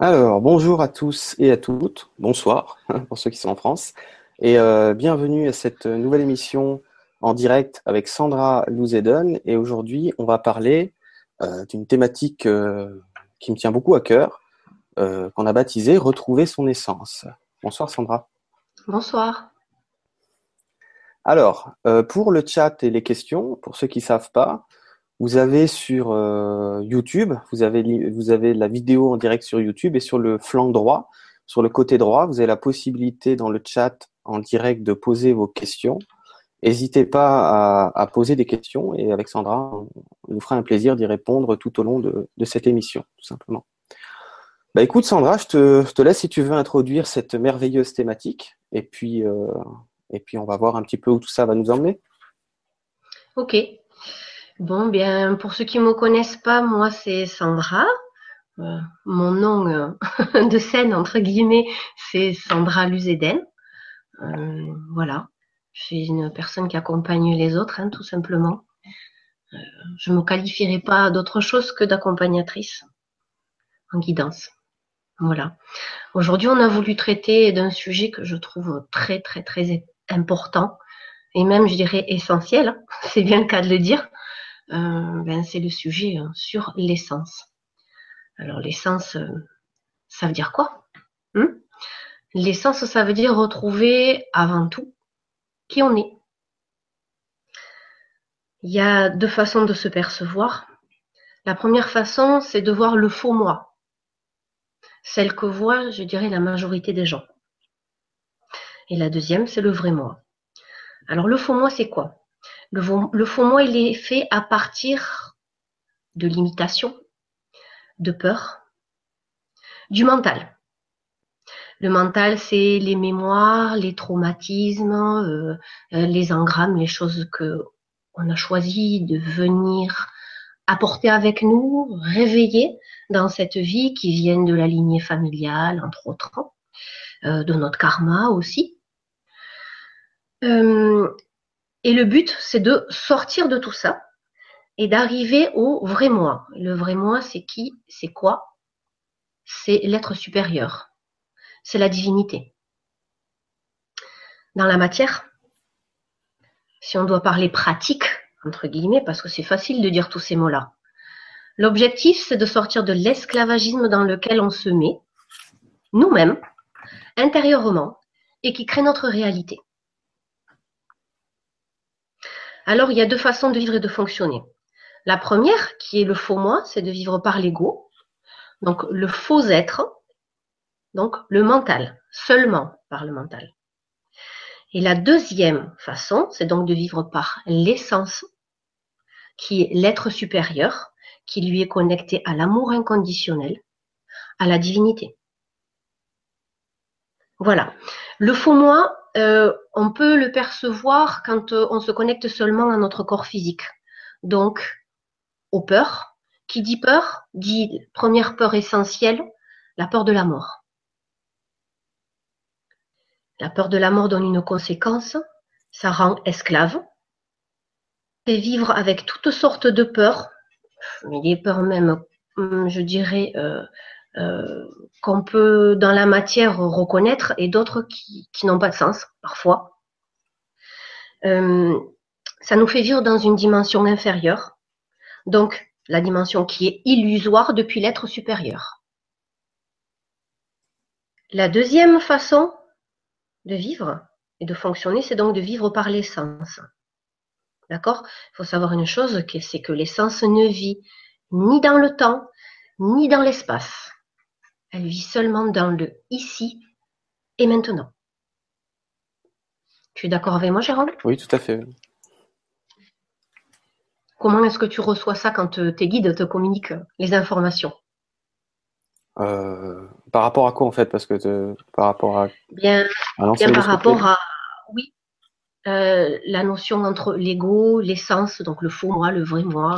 Alors, bonjour à tous et à toutes, bonsoir pour ceux qui sont en France, et euh, bienvenue à cette nouvelle émission en direct avec Sandra Louzedon. Et aujourd'hui, on va parler euh, d'une thématique euh, qui me tient beaucoup à cœur, qu'on a baptisée Retrouver son essence. Bonsoir Sandra. Bonsoir. Alors, pour le chat et les questions, pour ceux qui ne savent pas, vous avez sur euh, YouTube, vous avez, vous avez la vidéo en direct sur YouTube et sur le flanc droit, sur le côté droit, vous avez la possibilité dans le chat en direct de poser vos questions. N'hésitez pas à, poser des questions et avec Sandra, on nous fera un plaisir d'y répondre tout au long de, cette émission, tout simplement. Bah écoute Sandra, je te, laisse si tu veux introduire cette merveilleuse thématique et puis, euh, et puis on va voir un petit peu où tout ça va nous emmener. Ok, Bon, bien, pour ceux qui ne me connaissent pas, moi, c'est Sandra. Euh, mon nom euh, de scène, entre guillemets, c'est Sandra Luzeden. Euh, voilà. Je suis une personne qui accompagne les autres, hein, tout simplement. je ne me qualifierai pas d'autre chose que d'accompagnatrice en guidance. Voilà. Aujourd'hui, on a voulu traiter d'un sujet que je trouve très, très, très important et même, je dirais, essentiel. C'est bien le cas de le dire ben, c'est le sujet hein, sur l'essence. Alors l'essence, euh, ça veut dire quoi hmm L'essence, ça veut dire retrouver avant tout qui on est. Il y a deux façons de se percevoir. La première façon, c'est de voir le faux moi, celle que voit, je dirais, la majorité des gens. Et la deuxième, c'est le vrai moi. Alors le faux moi, c'est quoi? Le, moi, il est fait à partir de l'imitation, de peur, du mental. Le mental, c'est les mémoires, les traumatismes, euh, euh, les engrammes, les choses que on a choisi de venir apporter avec nous, réveiller dans cette vie qui viennent de la lignée familiale, entre autres, euh, de notre karma aussi. Et le but, c'est de sortir de tout ça et d'arriver au vrai moi. Le vrai moi, c'est qui C'est quoi? C'est l'être supérieur. C'est la divinité. Dans la matière, si on doit parler pratique, entre guillemets, parce que c'est facile de dire tous ces mots-là, l'objectif, c'est de sortir de l'esclavagisme dans lequel on se met, nous-mêmes, intérieurement, et qui crée notre réalité. Alors, il y a deux façons de vivre et de fonctionner. La première, qui est le faux moi, c'est de vivre par l'ego, donc le faux être, donc le mental, seulement par le mental. Et la deuxième façon, c'est donc de vivre par l'essence, qui est l'être supérieur, qui lui est connecté à l'amour inconditionnel, à la divinité. Voilà. Le faux moi, euh, on peut le percevoir quand euh, on se connecte seulement à notre corps physique. Donc, aux peurs. Qui dit peur dit première peur essentielle, la peur de la mort. La peur de la mort donne une conséquence, ça rend esclave. Et vivre avec toutes sortes de peurs, mais des peurs même, hum, je dirais, euh, euh, qu'on peut dans la matière reconnaître et d'autres qui, n'ont pas de sens parfois. Euh, ça nous fait vivre dans une dimension inférieure, donc la dimension qui est illusoire depuis l'être supérieur. La deuxième façon de vivre et de fonctionner, c'est donc de vivre par l'essence. D'accord? Il faut savoir une chose, c'est que l'essence ne vit ni dans le temps, ni dans l'espace. Elle vit seulement dans le ici et maintenant. Tu es d'accord avec moi, Jérôme? Oui, tout à fait. Comment est-ce que tu reçois ça quand tes guides te communiquent les informations? Euh, Par rapport à quoi en fait? Parce que par rapport à bien, bien par rapport à oui euh, la notion entre l'ego, l'essence, donc le faux moi, le vrai moi.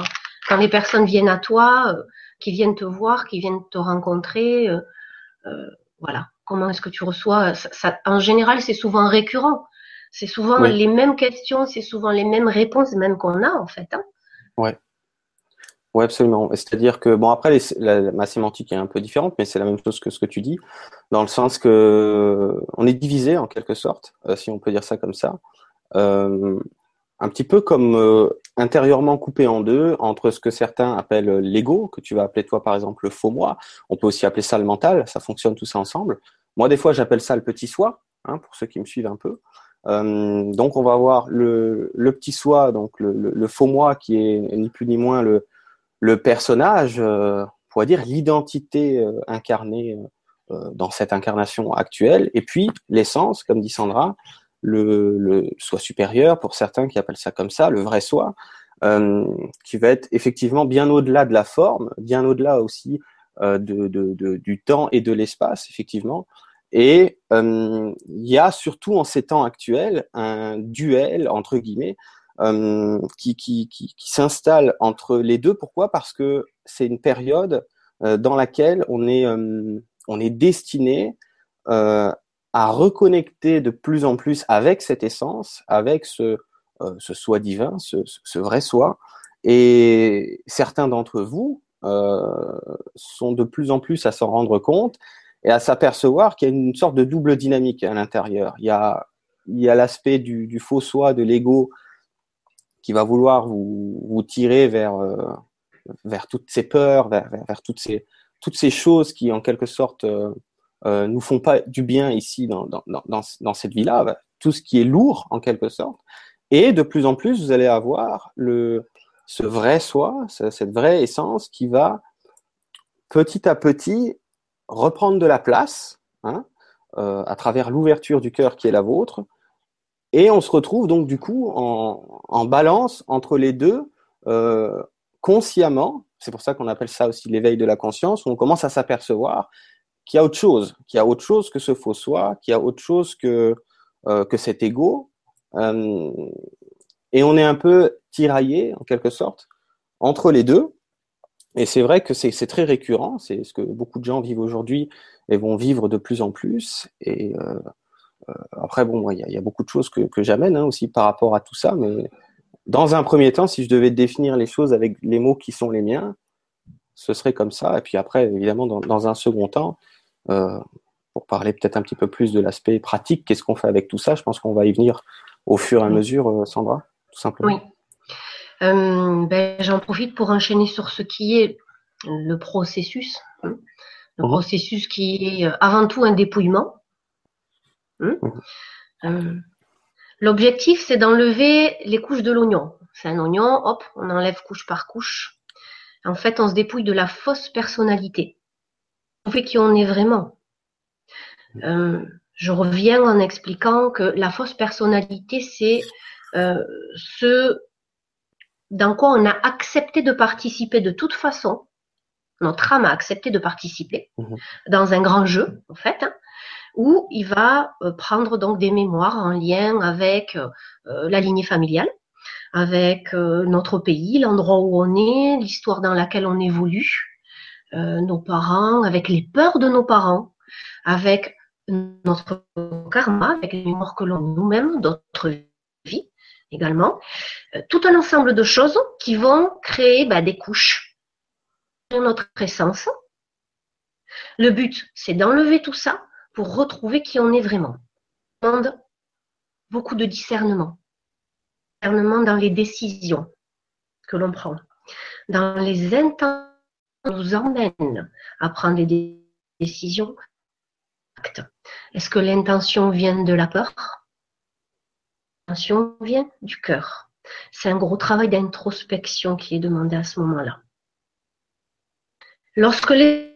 Quand les personnes viennent à toi, euh, qui viennent te voir, qui viennent te rencontrer. Euh, euh, voilà. Comment est-ce que tu reçois ça, En général, c'est souvent récurrent. C'est souvent les mêmes questions, c'est souvent les mêmes réponses même qu'on a en fait. Hein. Ouais. Oui, absolument. C'est-à-dire que, bon, après, la, ma sémantique est un peu différente, mais c'est la même chose que ce que tu dis, dans le sens que on est divisé en quelque sorte, euh, si on peut dire ça comme ça, euh, un petit peu comme euh, intérieurement coupé en deux entre ce que certains appellent l'ego, que tu vas appeler toi par exemple le faux moi, on peut aussi appeler ça le mental, ça fonctionne tout ça ensemble. Moi, des fois, j'appelle ça le petit soi, hein, pour ceux qui me suivent un peu. Euh, donc, on va avoir le, petit soi, donc le, faux moi, qui est ni plus ni moins le, personnage, euh, on pourrait dire l'identité euh, incarnée euh, dans cette incarnation actuelle, et puis l'essence, comme dit Sandra, le, soi supérieur, pour certains qui appellent ça comme ça, le vrai soi, euh, qui va être effectivement bien au-delà de la forme, bien au-delà aussi euh, de, du temps et de l'espace, effectivement. Et euh, il y a surtout en ces temps actuels un duel, entre guillemets, qui, qui, qui, s'installe entre les deux. Pourquoi? Parce que c'est une période dans laquelle on est, on est destiné à reconnecter de plus en plus avec cette essence, avec ce, ce soi divin, ce, vrai soi. Et certains d'entre vous sont de plus en plus à s'en rendre compte et à s'apercevoir qu'il y a une sorte de double dynamique à l'intérieur. Il y a, l'aspect du, faux soi, de l'ego, qui va vouloir vous, tirer vers, euh, vers toutes ces peurs, vers, toutes ces choses qui, en quelque sorte, euh, nous font pas du bien ici dans, dans, dans, dans cette vie-là, tout ce qui est lourd, en quelque sorte. Et de plus en plus, vous allez avoir le, ce vrai soi, cette vraie essence qui va petit à petit reprendre de la place hein, euh, à travers l'ouverture du cœur qui est la vôtre, et on se retrouve donc du coup en, en balance entre les deux euh, consciemment. C'est pour ça qu'on appelle ça aussi l'éveil de la conscience, où on commence à s'apercevoir qu'il y a autre chose, qu'il y a autre chose que ce faux soi, qu'il y a autre chose que, euh, que cet ego. Euh, et on est un peu tiraillé, en quelque sorte, entre les deux. Et c'est vrai que c'est très récurrent, c'est ce que beaucoup de gens vivent aujourd'hui et vont vivre de plus en plus. Et euh, après, bon, il y, a beaucoup de choses que, j'amène hein, aussi par rapport à tout ça, mais dans un premier temps, si je devais définir les choses avec les mots qui sont les miens, ce serait comme ça. Et puis après, évidemment, dans, un second temps, pour parler peut-être un petit peu plus de l'aspect pratique, qu'est-ce qu'on fait avec tout ça? Je pense qu'on va y venir au fur et à mesure, euh, Sandra, tout simplement. Oui. Euh, ben, J'en profite pour enchaîner sur ce qui est le processus. Hein. Le mmh. processus qui est avant tout un dépouillement. Hein euh, L'objectif, c'est d'enlever les couches de l'oignon. C'est un oignon, hop, on enlève couche par couche. En fait, on se dépouille de la fausse personnalité. Qui on est vraiment. Euh, je reviens en expliquant que la fausse personnalité, c'est euh, ce dans quoi on a accepté de participer de toute façon. Notre âme a accepté de participer mmh. dans un grand jeu, en fait. Hein où il va euh, prendre donc des mémoires en lien avec euh, la lignée familiale, avec euh, notre pays, l'endroit où on est, l'histoire dans laquelle on évolue, nos parents, avec les peurs de nos parents, avec notre karma, avec les mémoires que l'on nous-mêmes, d'autres vies également, tout un ensemble de choses qui vont créer bah, des couches de notre essence. Le but, c'est d'enlever tout ça pour retrouver qui on est vraiment. Ça demande beaucoup de discernement. Discernement dans les décisions que l'on prend, dans les intentions nous emmènent à prendre des décisions. Est-ce que l'intention vient de la peur? L'intention vient du cœur. C'est un gros travail d'introspection qui est demandé à ce moment-là. Lorsque les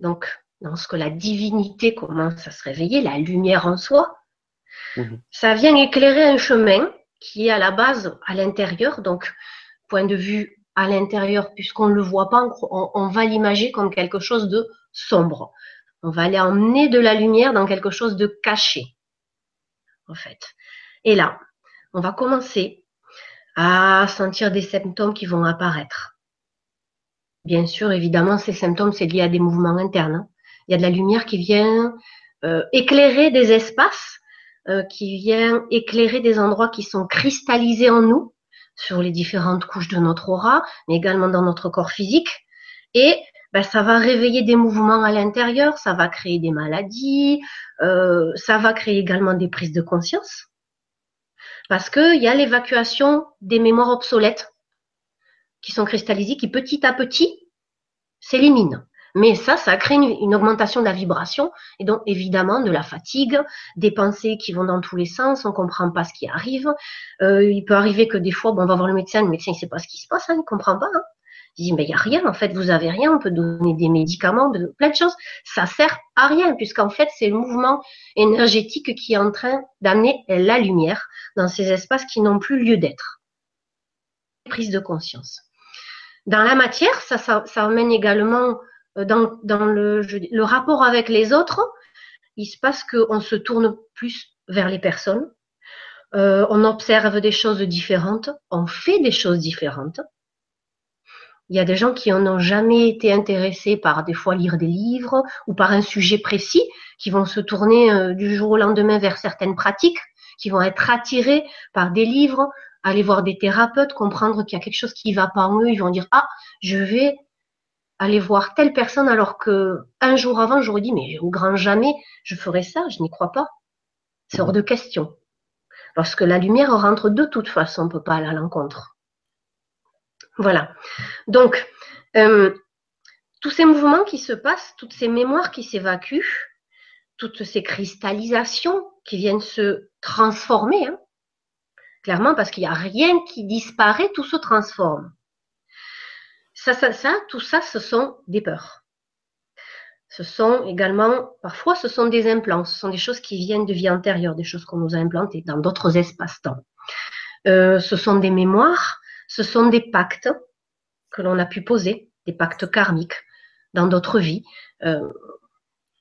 donc lorsque la divinité commence à se réveiller, la lumière en soi, mmh. ça vient éclairer un chemin qui est à la base à l'intérieur. Donc, point de vue à l'intérieur, puisqu'on ne le voit pas, on, va l'imaginer comme quelque chose de sombre. On va aller emmener de la lumière dans quelque chose de caché, en fait. Et là, on va commencer à sentir des symptômes qui vont apparaître. Bien sûr, évidemment, ces symptômes, c'est lié à des mouvements internes. Hein il y a de la lumière qui vient euh, éclairer des espaces, euh, qui vient éclairer des endroits qui sont cristallisés en nous, sur les différentes couches de notre aura, mais également dans notre corps physique. Et ben, ça va réveiller des mouvements à l'intérieur, ça va créer des maladies, euh, ça va créer également des prises de conscience. Parce qu'il y a l'évacuation des mémoires obsolètes qui sont cristallisées, qui petit à petit s'éliminent. Mais ça, ça crée une, une, augmentation de la vibration et donc évidemment de la fatigue, des pensées qui vont dans tous les sens, on comprend pas ce qui arrive. Euh, il peut arriver que des fois, bon, on va voir le médecin, le médecin il sait pas ce qui se passe, hein, il comprend pas. Hein. Il dit mais il y a rien en fait, vous avez rien, on peut donner des médicaments, plein de choses. Ça sert à rien puisqu'en fait c'est le mouvement énergétique qui est en train d'amener la lumière dans ces espaces qui n'ont plus lieu d'être. Prise de conscience. Dans la matière, ça, ça, ça amène également dans, dans le, le rapport avec les autres, il se passe qu'on se tourne plus vers les personnes, euh, on observe des choses différentes, on fait des choses différentes. Il y a des gens qui n'ont jamais été intéressés par des fois lire des livres ou par un sujet précis, qui vont se tourner euh, du jour au lendemain vers certaines pratiques, qui vont être attirés par des livres, aller voir des thérapeutes, comprendre qu'il y a quelque chose qui ne va pas en eux, ils vont dire ah je vais aller voir telle personne alors que un jour avant, j'aurais dit, mais au grand jamais, je ferai ça, je n'y crois pas. C'est hors de question. Lorsque la lumière rentre de toute façon, on ne peut pas aller à l'encontre. Voilà. Donc, euh, tous ces mouvements qui se passent, toutes ces mémoires qui s'évacuent, toutes ces cristallisations qui viennent se transformer, hein, clairement, parce qu'il n'y a rien qui disparaît, tout se transforme. Ça, ça, ça, tout ça, ce sont des peurs. Ce sont également, parfois, ce sont des implants, ce sont des choses qui viennent de vie antérieure, des choses qu'on nous a implantées dans d'autres espaces-temps. Euh, ce sont des mémoires, ce sont des pactes que l'on a pu poser, des pactes karmiques dans d'autres vies, euh,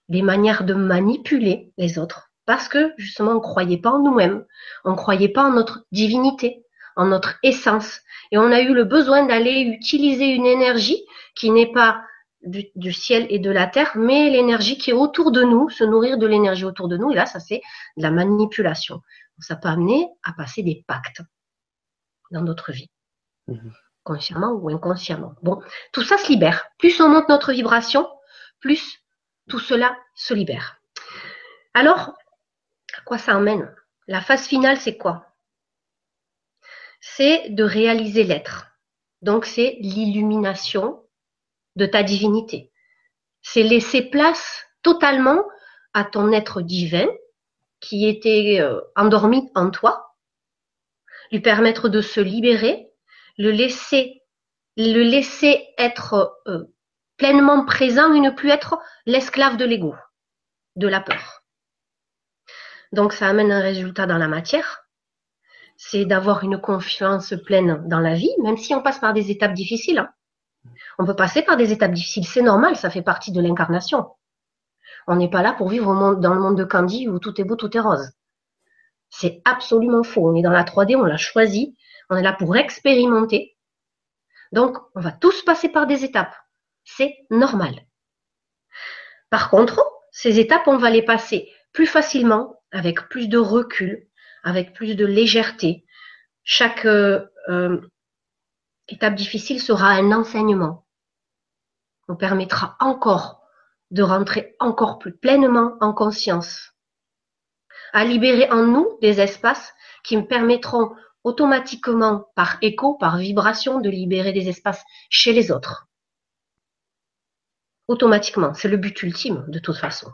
des manières de manipuler les autres, parce que justement on ne croyait pas en nous-mêmes, on ne croyait pas en notre divinité, en notre essence. Et on a eu le besoin d'aller utiliser une énergie qui n'est pas du, ciel et de la terre, mais l'énergie qui est autour de nous, se nourrir de l'énergie autour de nous. Et là, ça c'est de la manipulation. Ça peut amener à passer des pactes dans notre vie, mhm. consciemment ou inconsciemment. Bon, tout ça se libère. Plus on monte notre vibration, plus tout cela se libère. Alors, à quoi ça emmène? La phase finale, c'est quoi? C'est de réaliser l'être. Donc c'est l'illumination de ta divinité. C'est laisser place totalement à ton être divin qui était euh, endormi en toi, lui permettre de se libérer, le laisser, le laisser être euh, pleinement présent et ne plus être l'esclave de l'ego, de la peur. Donc ça amène un résultat dans la matière, c'est d'avoir une confiance pleine dans la vie, même si on passe par des étapes difficiles. Hein. On peut passer par des étapes difficiles, c'est normal, ça fait partie de l'incarnation. On n'est pas là pour vivre dans le monde de Candy où tout est beau, tout est rose. C'est absolument faux. On est dans la 3D, on l'a choisi, on est là pour expérimenter. Donc, on va tous passer par des étapes. C'est normal. Par contre, ces étapes, on va les passer plus facilement, avec plus de recul, avec plus de légèreté. Chaque euh, euh, étape difficile sera un enseignement. On permettra encore de rentrer encore plus pleinement en conscience, à libérer en nous des espaces qui me permettront automatiquement, par écho, par vibration, de libérer des espaces chez les autres. Automatiquement, c'est le but ultime de toute façon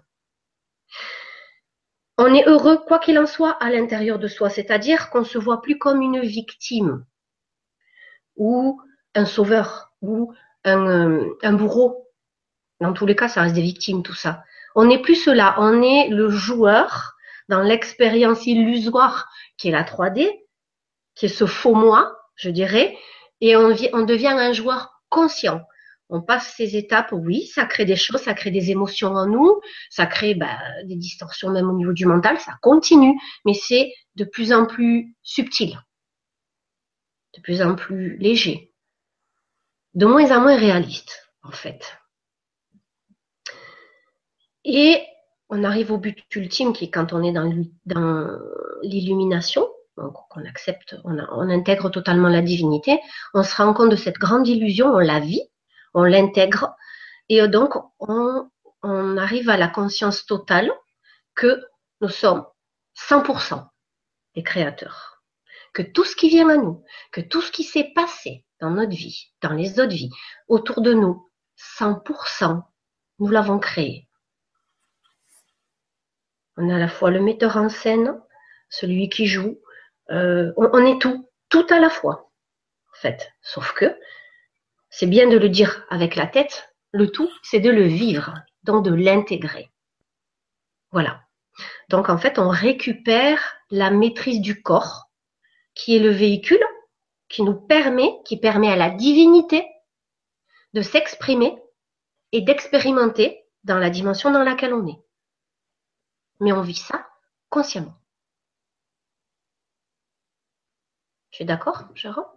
on est heureux, quoi qu'il en soit, à l'intérieur de soi, c'est-à-dire qu'on se voit plus comme une victime ou un sauveur ou un, euh, bourreau. Dans tous les cas, ça reste des victimes, tout ça. On n'est plus cela, on est le joueur dans l'expérience illusoire qui est la 3D, qui est ce faux moi, je dirais, et on devient un joueur conscient on passe ces étapes, oui, ça crée des choses, ça crée des émotions en nous, ça crée bah, des distorsions même au niveau du mental, ça continue, mais c'est de plus en plus subtil, de plus en plus léger, de moins en moins réaliste, en fait. Et on arrive au but ultime qui est quand on est dans l'illumination, qu'on accepte, on, on, intègre totalement la divinité, on se rend compte de cette grande illusion, on la vit, on l'intègre, et donc on, arrive à la conscience totale que nous sommes 100% des créateurs, que tout ce qui vient à nous, que tout ce qui s'est passé dans notre vie, dans les autres vies, autour de nous, 100%, nous l'avons créé. On est à la fois le metteur en scène, celui qui joue, euh, on, est tout, tout à la fois, en fait. Sauf que c'est bien de le dire avec la tête, le tout, c'est de le vivre, donc de l'intégrer. Voilà. Donc en fait, on récupère la maîtrise du corps, qui est le véhicule qui nous permet, qui permet à la divinité de s'exprimer et d'expérimenter dans la dimension dans laquelle on est. Mais on vit ça consciemment. Tu es d'accord, Jérôme?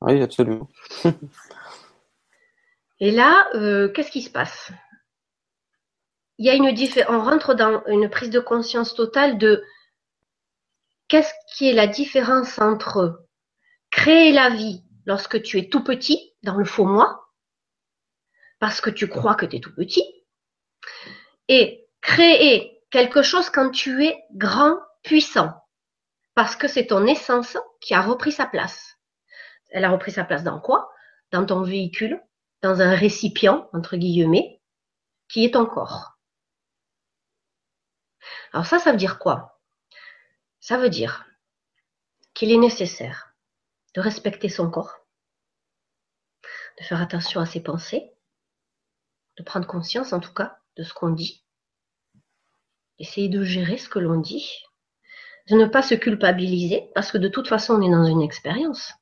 Oui, absolument. et là, euh, qu'est-ce qui se passe? Il y a une on rentre dans une prise de conscience totale de qu'est-ce qui est la différence entre créer la vie lorsque tu es tout petit, dans le faux moi, parce que tu crois que tu es tout petit, et créer quelque chose quand tu es grand, puissant, parce que c'est ton essence qui a repris sa place. Elle a repris sa place dans quoi? Dans ton véhicule, dans un récipient, entre guillemets, qui est ton corps. Alors ça, ça veut dire quoi? Ça veut dire qu'il est nécessaire de respecter son corps, de faire attention à ses pensées, de prendre conscience en tout cas de ce qu'on dit, essayer de gérer ce que l'on dit, de ne pas se culpabiliser, parce que de toute façon on est dans une expérience,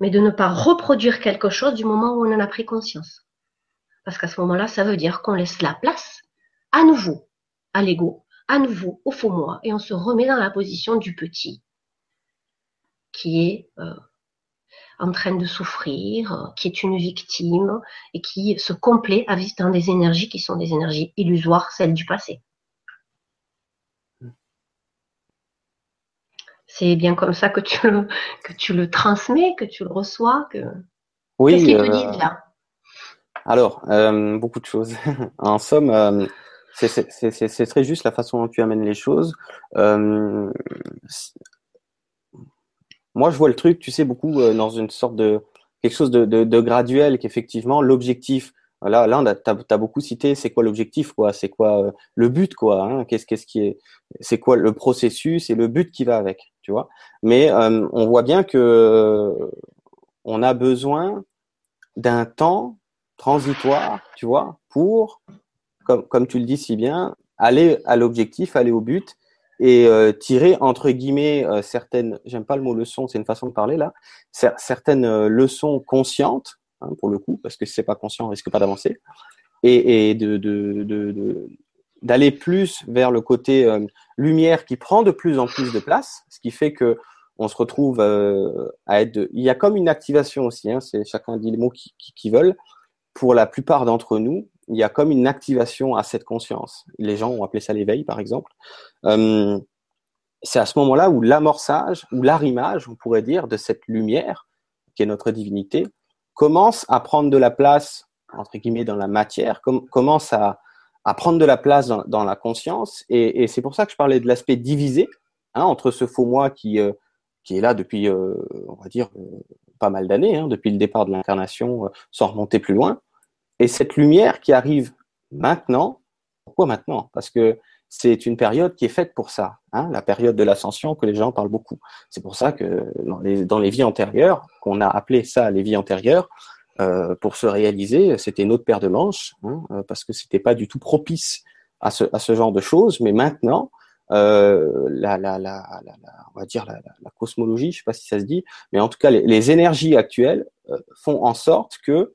mais de ne pas reproduire quelque chose du moment où on en a pris conscience. Parce qu'à ce moment-là, ça veut dire qu'on laisse la place à nouveau à l'ego, à nouveau au faux moi, et on se remet dans la position du petit qui est euh, en train de souffrir, qui est une victime et qui se complaît à vivre dans des énergies qui sont des énergies illusoires, celles du passé. C'est bien comme ça que tu le, que tu le transmets, que tu le reçois. Que... Oui. Qu'est-ce qu'ils te euh, disent là? Alors, beaucoup de choses. en somme, c'est très juste la façon dont tu amènes les choses. Moi, je vois le truc, tu sais, beaucoup euh, dans une sorte de quelque chose de, de, de graduel, qu'effectivement, l'objectif. Là, là, tu as, beaucoup cité. C'est quoi l'objectif, quoi? C'est quoi euh, le but, quoi hein? Qu'est-ce qu'est-ce qui est C'est quoi le processus et le but qui va avec, tu vois. Mais euh, on voit bien que on a besoin d'un temps transitoire, tu vois, pour, comme, comme tu le dis si bien, aller à l'objectif, aller au but et euh, tirer entre guillemets euh, certaines, j'aime pas le mot leçon, c'est une façon de parler là, certaines euh, leçons conscientes hein, pour le coup, parce que si c'est pas conscient, on risque pas d'avancer, et, et de, de, de, d'aller plus vers le côté lumière qui prend de plus en plus de place, ce qui fait que on se retrouve à être. Il y a comme une activation aussi, hein, c'est chacun dit les mots qui, qui, qui veulent. Pour la plupart d'entre nous, il y a comme une activation à cette conscience. Les gens ont appelé ça l'éveil, par exemple. Euh, c'est à ce moment-là où l'amorçage, ou l'arrimage, on pourrait dire, de cette lumière, qui est notre divinité, commence à prendre de la place, entre guillemets, dans la matière, commence à, à, prendre de la place dans, la conscience. Et, c'est pour ça que je parlais de l'aspect divisé, hein, entre ce faux moi qui, euh, qui est là depuis, euh, on va dire, euh, pas mal d'années, hein, depuis le départ de l'incarnation, sans remonter plus loin, et cette lumière qui arrive maintenant, pourquoi maintenant? Parce que c'est une période qui est faite pour ça, hein, la période de l'ascension que les gens parlent beaucoup. C'est pour ça que dans les, dans les vies antérieures, qu'on a appelé ça les vies antérieures, euh, pour se réaliser, c'était notre paire de manches, hein, euh, parce que c'était pas du tout propice à ce, à ce genre de choses. Mais maintenant, euh, la, la, la, on va dire la, cosmologie, je sais pas si ça se dit, mais en tout cas les, les énergies actuelles euh, font en sorte que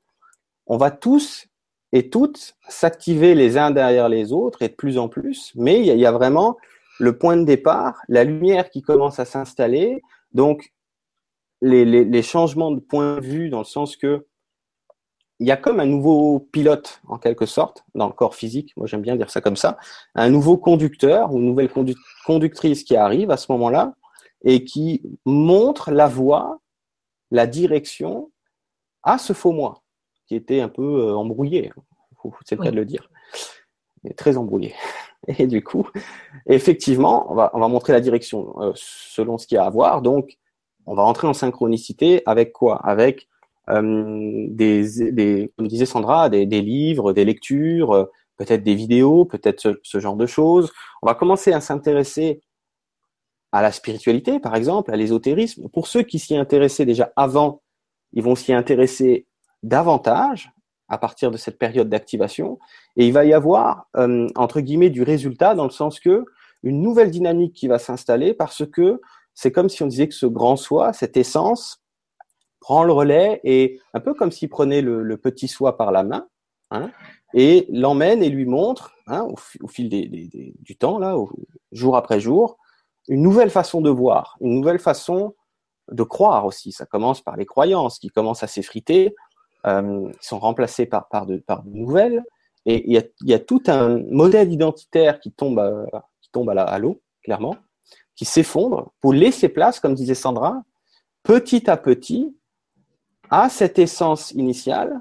on va tous et toutes s'activer les uns derrière les autres et de plus en plus, mais il y, a vraiment le point de départ, la lumière qui commence à s'installer, donc les, changements de point de vue dans le sens que il y a comme un nouveau pilote, en quelque sorte, dans le corps physique, moi j'aime bien dire ça comme ça, un nouveau conducteur ou une nouvelle conductrice qui arrive à ce moment-là et qui montre la voie, la direction à ce faux moi, qui était un peu euh, embrouillé, c'est le cas de le dire, très embrouillé. Et du coup, effectivement, on va, on va montrer la direction euh, selon ce qu'il y a à voir. Donc, on va entrer en synchronicité avec quoi? Avec euh, des, des, comme disait Sandra, des, livres, des lectures, euh, peut-être des vidéos, peut-être ce, ce, genre de choses. On va commencer à s'intéresser à la spiritualité, par exemple, à l'ésotérisme. Pour ceux qui s'y intéressaient déjà avant, ils vont s'y intéresser davantage à partir de cette période d'activation. Et il va y avoir, euh, entre guillemets, du résultat dans le sens que une nouvelle dynamique qui va s'installer parce que c'est comme si on disait que ce grand soi, cette essence, prend le relais et un peu comme s'il prenait le, petit soi par la main hein, et l'emmène et lui montre, hein, au, fil du temps, là, jour après jour, une nouvelle façon de voir, une nouvelle façon de croire aussi. Ça commence par les croyances qui commencent à s'effriter, euh, sont remplacées par, de, nouvelles. Et il y a, tout un modèle identitaire qui tombe qui tombe à l'eau, clairement, qui s'effondre pour laisser place, comme disait Sandra, petit à petit à cette essence initiale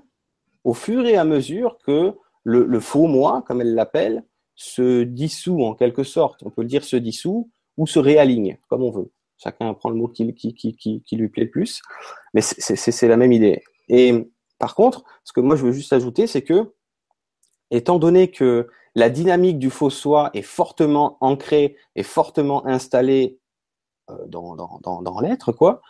au fur et à mesure que le, faux moi, comme elle l'appelle, se dissout en quelque sorte. On peut le dire se dissout ou se réaligne, comme on veut. Chacun prend le mot qui, lui plaît le plus. Mais c'est la même idée. Et par contre, ce que moi je veux juste ajouter, c'est que, étant donné que la dynamique du faux soi est fortement ancrée et fortement installée euh, dans l'être, quoi,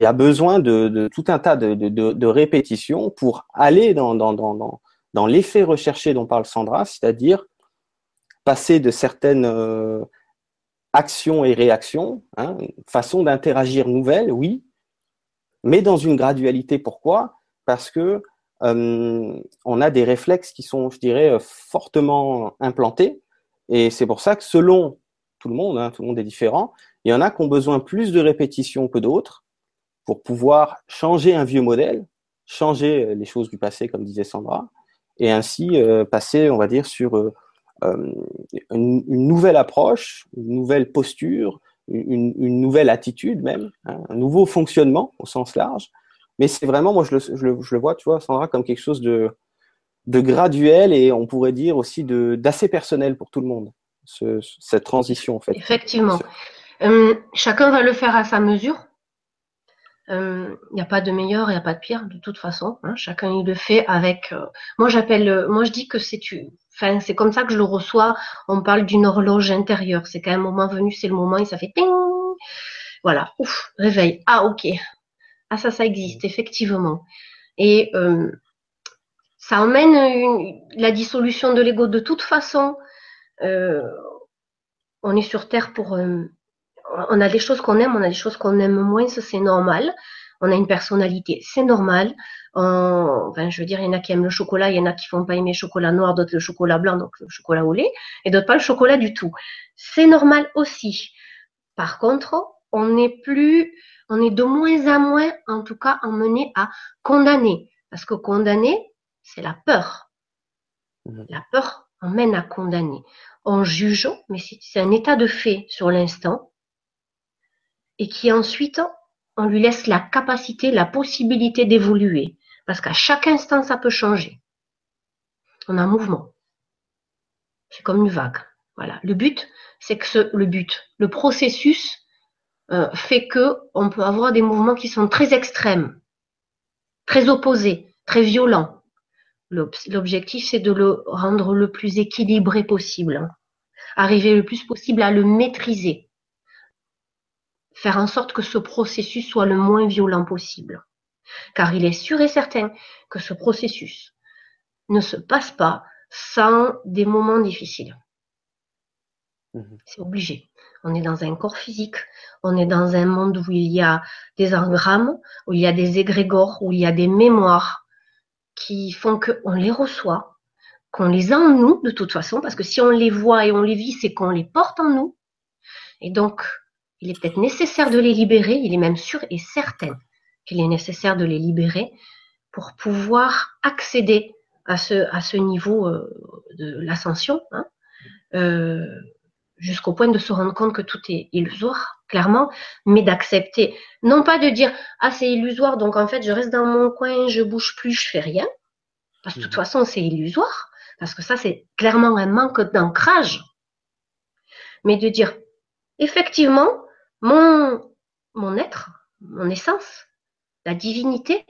il y a besoin de, tout un tas de, répétitions pour aller dans, l'effet recherché dont parle Sandra, c'est-à-dire passer de certaines euh, actions et réactions, hein, façon d'interagir nouvelle, oui, mais dans une gradualité. Pourquoi? Parce que euh, on a des réflexes qui sont, je dirais, fortement implantés, et c'est pour ça que selon tout le monde, hein, tout le monde est différent, il y en a qui ont besoin plus de répétitions que d'autres, pour pouvoir changer un vieux modèle, changer euh, les choses du passé, comme disait Sandra, et ainsi euh, passer, on va dire, sur euh, une, nouvelle approche, une nouvelle posture, une, nouvelle attitude même, hein, un nouveau fonctionnement au sens large. Mais c'est vraiment, moi, je le, vois, tu vois, Sandra, comme quelque chose de, de graduel et on pourrait dire aussi d'assez personnel pour tout le monde, ce, cette transition, en fait. Effectivement. Chacun va le faire à sa mesure. Il euh, n'y a pas de meilleur, il n'y a pas de pire de toute façon. Hein, chacun il le fait avec. Euh, moi j'appelle, euh, moi je dis que c'est Enfin, c'est comme ça que je le reçois. On parle d'une horloge intérieure. C'est qu'à un moment venu, c'est le moment et ça fait ting. Voilà, ouf, réveil. Ah ok. Ah ça, ça existe effectivement. Et euh, ça emmène une, la dissolution de l'ego. De toute façon, euh, on est sur terre pour on a des choses qu'on aime, on a des choses qu'on aime moins, c'est normal. On a une personnalité, c'est normal. enfin, je veux dire, il y en a qui aiment le chocolat, il y en a qui font pas aimer le chocolat noir, d'autres le chocolat blanc, donc le chocolat au lait, et d'autres pas le chocolat du tout. C'est normal aussi. Par contre, on n'est plus, on est de moins en moins, en tout cas, emmené à condamner. Parce que condamner, c'est la peur. Mmh. La peur emmène à condamner. On juge, mais c'est un état de fait sur l'instant et qui ensuite, on lui laisse la capacité, la possibilité d'évoluer. Parce qu'à chaque instant, ça peut changer. On a un mouvement. C'est comme une vague. Voilà. Le but, c'est que le but, le processus euh, fait que on peut avoir des mouvements qui sont très extrêmes, très opposés, très violents. L'objectif, c'est de le rendre le plus équilibré possible. Arriver le plus possible à le maîtriser faire en sorte que ce processus soit le moins violent possible. Car il est sûr et certain que ce processus ne se passe pas sans des moments difficiles. Mhm. C'est obligé. On est dans un corps physique, on est dans un monde où il y a des engrammes, où il y a des égrégores, où il y a des mémoires qui font qu'on les reçoit, qu'on les a en nous de toute façon, parce que si on les voit et on les vit, c'est qu'on les porte en nous. Et donc, il est peut-être nécessaire de les libérer, il est même sûr et certain qu'il est nécessaire de les libérer pour pouvoir accéder à ce, niveau euh, de l'ascension, hein, euh, jusqu'au point de se rendre compte que tout est illusoire, clairement, mais d'accepter, non pas de dire ah c'est illusoire, donc en fait je reste dans mon coin, je bouge plus, je fais rien, parce que de toute façon c'est illusoire, parce que ça c'est clairement un manque d'ancrage, mais de dire effectivement mon être, mon essence, la divinité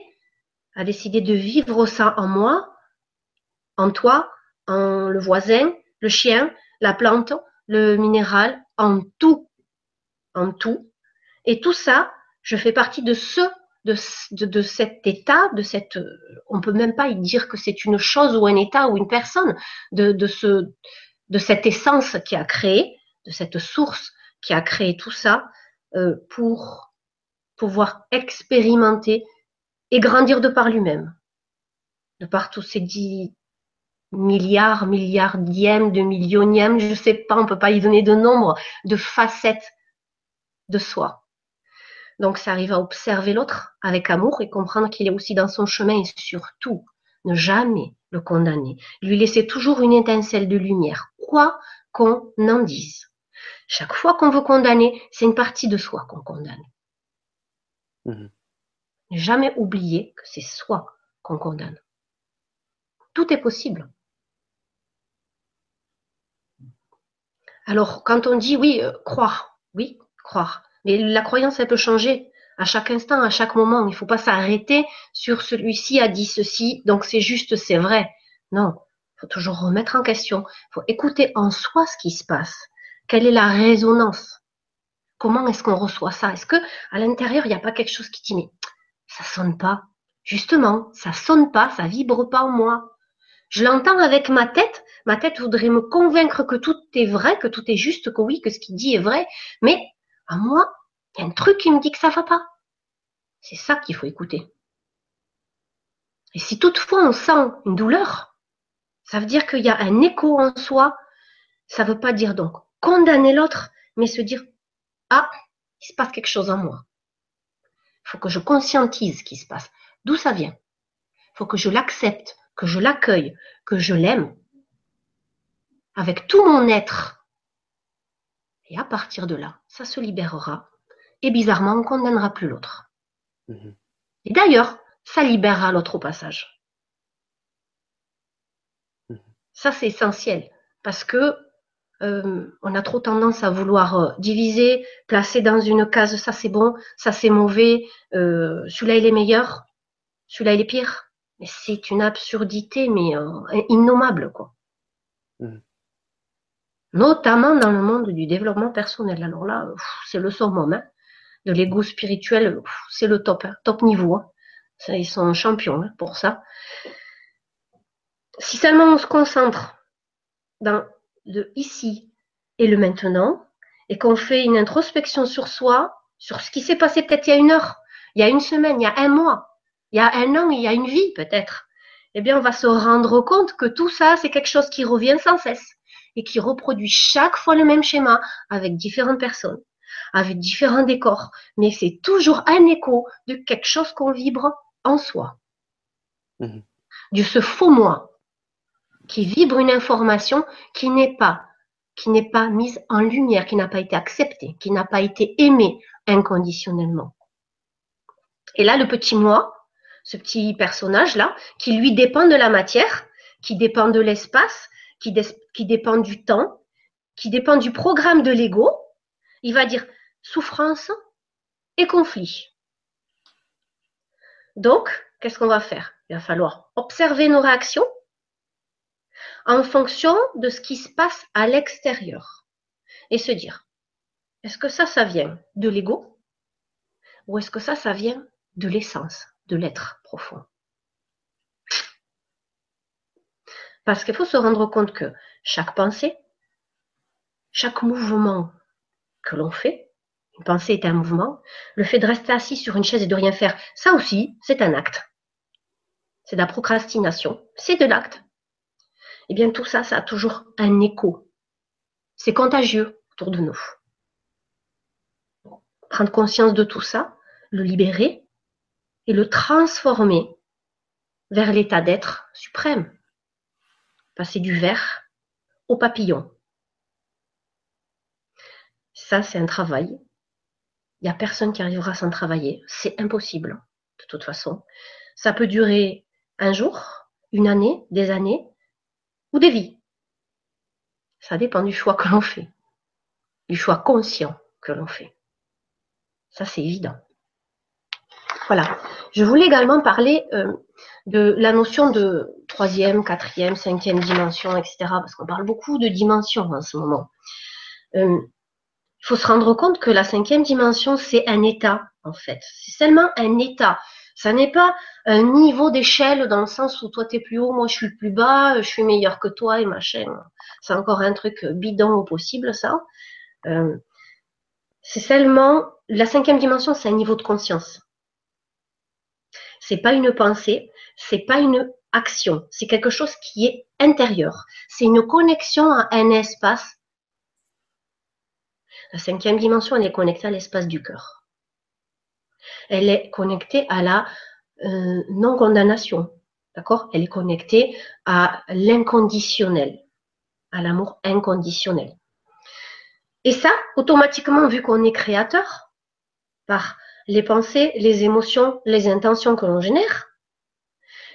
a décidé de vivre ça en moi, en toi, en le voisin, le chien, la plante, le minéral, en tout, en tout. Et tout ça, je fais partie de ce, de, de, cet état, de cette, on peut même pas y dire que c'est une chose ou un état ou une personne, de, de ce, de cette essence qui a créé, de cette source qui a créé tout ça, euh, pour pouvoir expérimenter et grandir de par lui-même, de par tous ces dix milliards, milliardièmes, de millionièmes, je sais pas, on peut pas y donner de nombre, de facettes de soi. Donc, ça arrive à observer l'autre avec amour et comprendre qu'il est aussi dans son chemin et surtout ne jamais le condamner. Lui laisser toujours une étincelle de lumière, quoi qu'on en dise. Chaque fois qu'on veut condamner, c'est une partie de soi qu'on condamne. Mmh. Ne jamais oublier que c'est soi qu'on condamne. Tout est possible. Alors, quand on dit oui, euh, croire, oui, croire. Mais la croyance, elle peut changer à chaque instant, à chaque moment. Il ne faut pas s'arrêter sur celui-ci a dit ceci, donc c'est juste, c'est vrai. Non, il faut toujours remettre en question. Il faut écouter en soi ce qui se passe. Quelle est la résonance? Comment est-ce qu'on reçoit ça? Est-ce que à l'intérieur, il n'y a pas quelque chose qui dit mais ça sonne pas? Justement, ça sonne pas, ça vibre pas en moi. Je l'entends avec ma tête. Ma tête voudrait me convaincre que tout est vrai, que tout est juste, que oui, que ce qu'il dit est vrai. Mais à moi, il y a un truc qui me dit que ça va pas. C'est ça qu'il faut écouter. Et si toutefois on sent une douleur, ça veut dire qu'il y a un écho en soi. Ça veut pas dire donc condamner l'autre, mais se dire ah, il se passe quelque chose en moi. Il faut que je conscientise ce qui se passe. D'où ça vient? Il faut que je l'accepte, que je l'accueille, que je l'aime avec tout mon être. Et à partir de là, ça se libérera. Et bizarrement, on ne condamnera plus l'autre. Mhm. Et d'ailleurs, ça libérera l'autre au passage. Mhm. Ça, c'est essentiel. Parce que euh, on a trop tendance à vouloir euh, diviser, placer dans une case ça c'est bon, ça c'est mauvais, euh, celui-là il est meilleur, celui-là il est pire. Mais c'est une absurdité, mais innommable quoi. Mmh. Notamment dans le monde du développement personnel. Alors là, c'est le summum hein. de l'ego spirituel, c'est le top, hein, top niveau. Hein. Ça, ils sont champions pour ça. Si seulement on se concentre dans de ici et le maintenant, et qu'on fait une introspection sur soi, sur ce qui s'est passé peut-être il y a une heure, il y a une semaine, il y a un mois, il y a un an, il y a une vie peut-être, eh bien on va se rendre compte que tout ça, c'est quelque chose qui revient sans cesse et qui reproduit chaque fois le même schéma avec différentes personnes, avec différents décors, mais c'est toujours un écho de quelque chose qu'on vibre en soi. Mmh. De ce faux moi qui vibre une information qui n'est pas, qui n'est pas mise en lumière, qui n'a pas été acceptée, qui n'a pas été aimée inconditionnellement. Et là, le petit moi, ce petit personnage-là, qui lui dépend de la matière, qui dépend de l'espace, qui, qui dépend du temps, qui dépend du programme de l'ego, il va dire souffrance et conflit. Donc, qu'est-ce qu'on va faire? Il va falloir observer nos réactions, en fonction de ce qui se passe à l'extérieur. Et se dire, est-ce que ça, ça vient de l'ego ou est-ce que ça, ça vient de l'essence, de l'être profond? Parce qu'il faut se rendre compte que chaque pensée, chaque mouvement que l'on fait, une pensée est un mouvement, le fait de rester assis sur une chaise et de rien faire, ça aussi, c'est un acte. C'est de la procrastination, c'est de l'acte eh bien tout ça, ça a toujours un écho. C'est contagieux autour de nous. Prendre conscience de tout ça, le libérer et le transformer vers l'état d'être suprême. Passer du ver au papillon. Ça, c'est un travail. Il n'y a personne qui arrivera sans travailler. C'est impossible, de toute façon. Ça peut durer un jour, une année, des années, ou des vies. Ça dépend du choix que l'on fait, du choix conscient que l'on fait. Ça, c'est évident. Voilà. Je voulais également parler euh, de la notion de troisième, quatrième, cinquième dimension, etc. Parce qu'on parle beaucoup de dimensions en ce moment. Euh, il faut se rendre compte que la cinquième dimension, c'est un état, en fait. C'est seulement un état. Ça n'est pas un niveau d'échelle dans le sens où toi t'es plus haut, moi je suis plus bas, je suis meilleur que toi et machin. C'est encore un truc bidon au possible, ça. Euh, c'est seulement la cinquième dimension, c'est un niveau de conscience. C'est pas une pensée, c'est pas une action, c'est quelque chose qui est intérieur. C'est une connexion à un espace. La cinquième dimension, elle est connectée à l'espace du cœur. Elle est connectée à la euh, non-condamnation. D'accord? Elle est connectée à l'inconditionnel, à l'amour inconditionnel. Et ça, automatiquement, vu qu'on est créateur, par les pensées, les émotions, les intentions que l'on génère,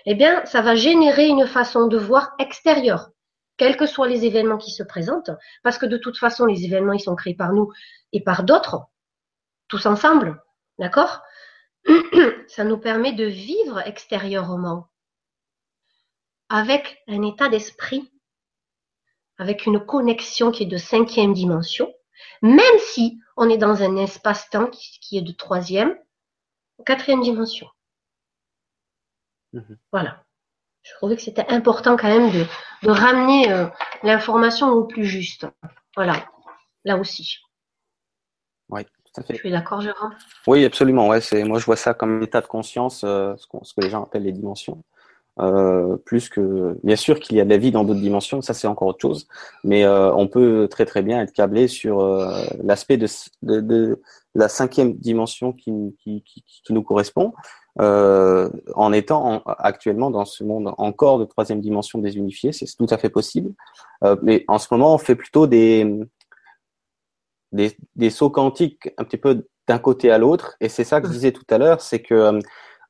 eh bien, ça va générer une façon de voir extérieure, quels que soient les événements qui se présentent, parce que de toute façon, les événements, ils sont créés par nous et par d'autres, tous ensemble, d'accord Ça nous permet de vivre extérieurement, avec un état d'esprit, avec une connexion qui est de cinquième dimension, même si on est dans un espace-temps qui est de troisième ou quatrième dimension. Mhm. Voilà. Je trouvais que c'était important quand même de, ramener euh, l'information au plus juste. Voilà. Là aussi. Oui, tout à fait. Je suis d'accord, Jérôme Oui, absolument. Ouais, c'est, moi, je vois ça comme un état de conscience, euh, ce, que les gens appellent les dimensions. Euh, plus que bien sûr qu'il y a de la vie dans d'autres dimensions, ça c'est encore autre chose, mais euh, on peut très très bien être câblé sur euh, l'aspect de, de, de, la cinquième dimension qui, qui, qui, qui nous correspond, en étant actuellement dans ce monde encore de troisième dimension désunifiée, c'est tout à fait possible, mais en ce moment on fait plutôt des, des, des sauts quantiques un petit peu d'un côté à l'autre, et c'est ça que je disais tout à l'heure, c'est que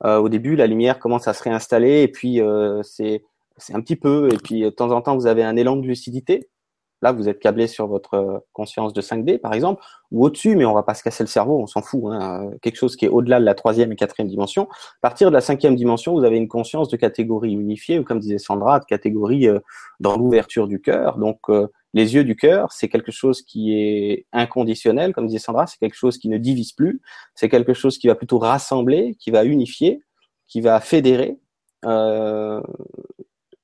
euh, au début, la lumière commence à se réinstaller et puis euh, c'est c'est un petit peu et puis de temps en temps vous avez un élan de lucidité. Là, vous êtes câblé sur votre euh, conscience de 5D, par exemple, ou au-dessus, mais on va pas se casser le cerveau, on s'en fout. Hein, quelque chose qui est au-delà de la troisième et quatrième dimension. À partir de la cinquième dimension, vous avez une conscience de catégorie unifiée, ou comme disait Sandra, de catégorie dans l'ouverture du cœur. Donc, les yeux du cœur, c'est quelque chose qui est inconditionnel, comme disait Sandra, c'est quelque chose qui ne divise plus, c'est quelque chose qui va plutôt rassembler, qui va unifier, qui va fédérer euh,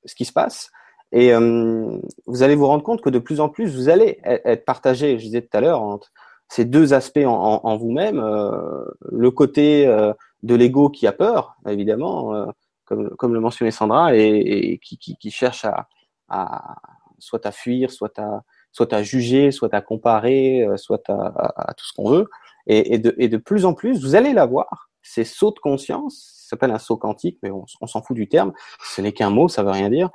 ce qui se passe. Et euh, vous allez vous rendre compte que de plus en plus, vous allez e-, être partagé, je disais tout à l'heure, entre ces deux aspects en, vous-même, euh, le côté euh, de l'ego qui a peur, évidemment, euh, comme, comme le mentionnait Sandra, et, et qui, qui, qui, cherche à, à soit à fuir, soit à, soit à juger, soit à comparer, euh, soit à, tout ce qu'on veut. Et, de, et, de, plus en plus, vous allez l'avoir. Ces sauts de conscience, ça s'appelle un saut quantique, mais on, s'en fout du terme. Ce n'est qu'un mot, ça veut rien dire.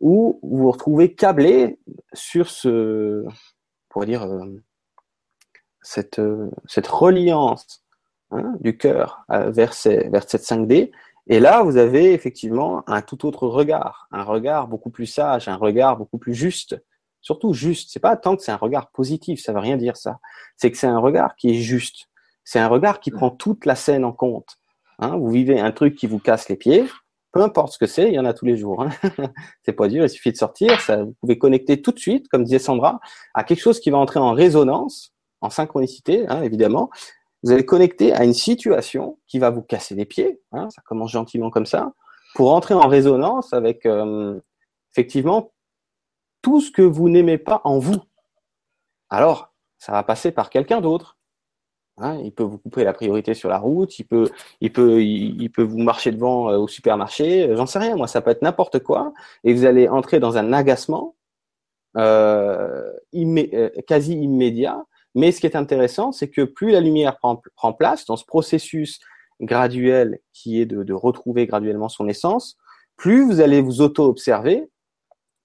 Où vous vous retrouvez câblé sur ce, pourrait dire, euh, cette, euh, cette reliance hein, du cœur vers, ces, vers cette 5D et là, vous avez effectivement un tout autre regard, un regard beaucoup plus sage, un regard beaucoup plus juste. Surtout juste. C'est pas tant que c'est un regard positif, ça veut rien dire ça. C'est que c'est un regard qui est juste. C'est un regard qui prend toute la scène en compte. Hein, vous vivez un truc qui vous casse les pieds, peu importe ce que c'est, il y en a tous les jours. Hein. c'est pas dur, il suffit de sortir. Ça, vous pouvez connecter tout de suite, comme disait Sandra, à quelque chose qui va entrer en résonance, en synchronicité, hein, évidemment, vous allez connecter à une situation qui va vous casser les pieds, hein, ça commence gentiment comme ça, pour entrer en résonance avec euh, effectivement tout ce que vous n'aimez pas en vous. Alors, ça va passer par quelqu'un d'autre. Hein, il peut vous couper la priorité sur la route, il peut, il peut, il, peut vous marcher devant euh, au supermarché, j'en sais rien, moi, ça peut être n'importe quoi, et vous allez entrer dans un agacement euh, euh quasi immédiat, mais ce qui est intéressant, c'est que plus la lumière prend, place dans ce processus graduel qui est de, retrouver graduellement son essence, plus vous allez vous auto-observer,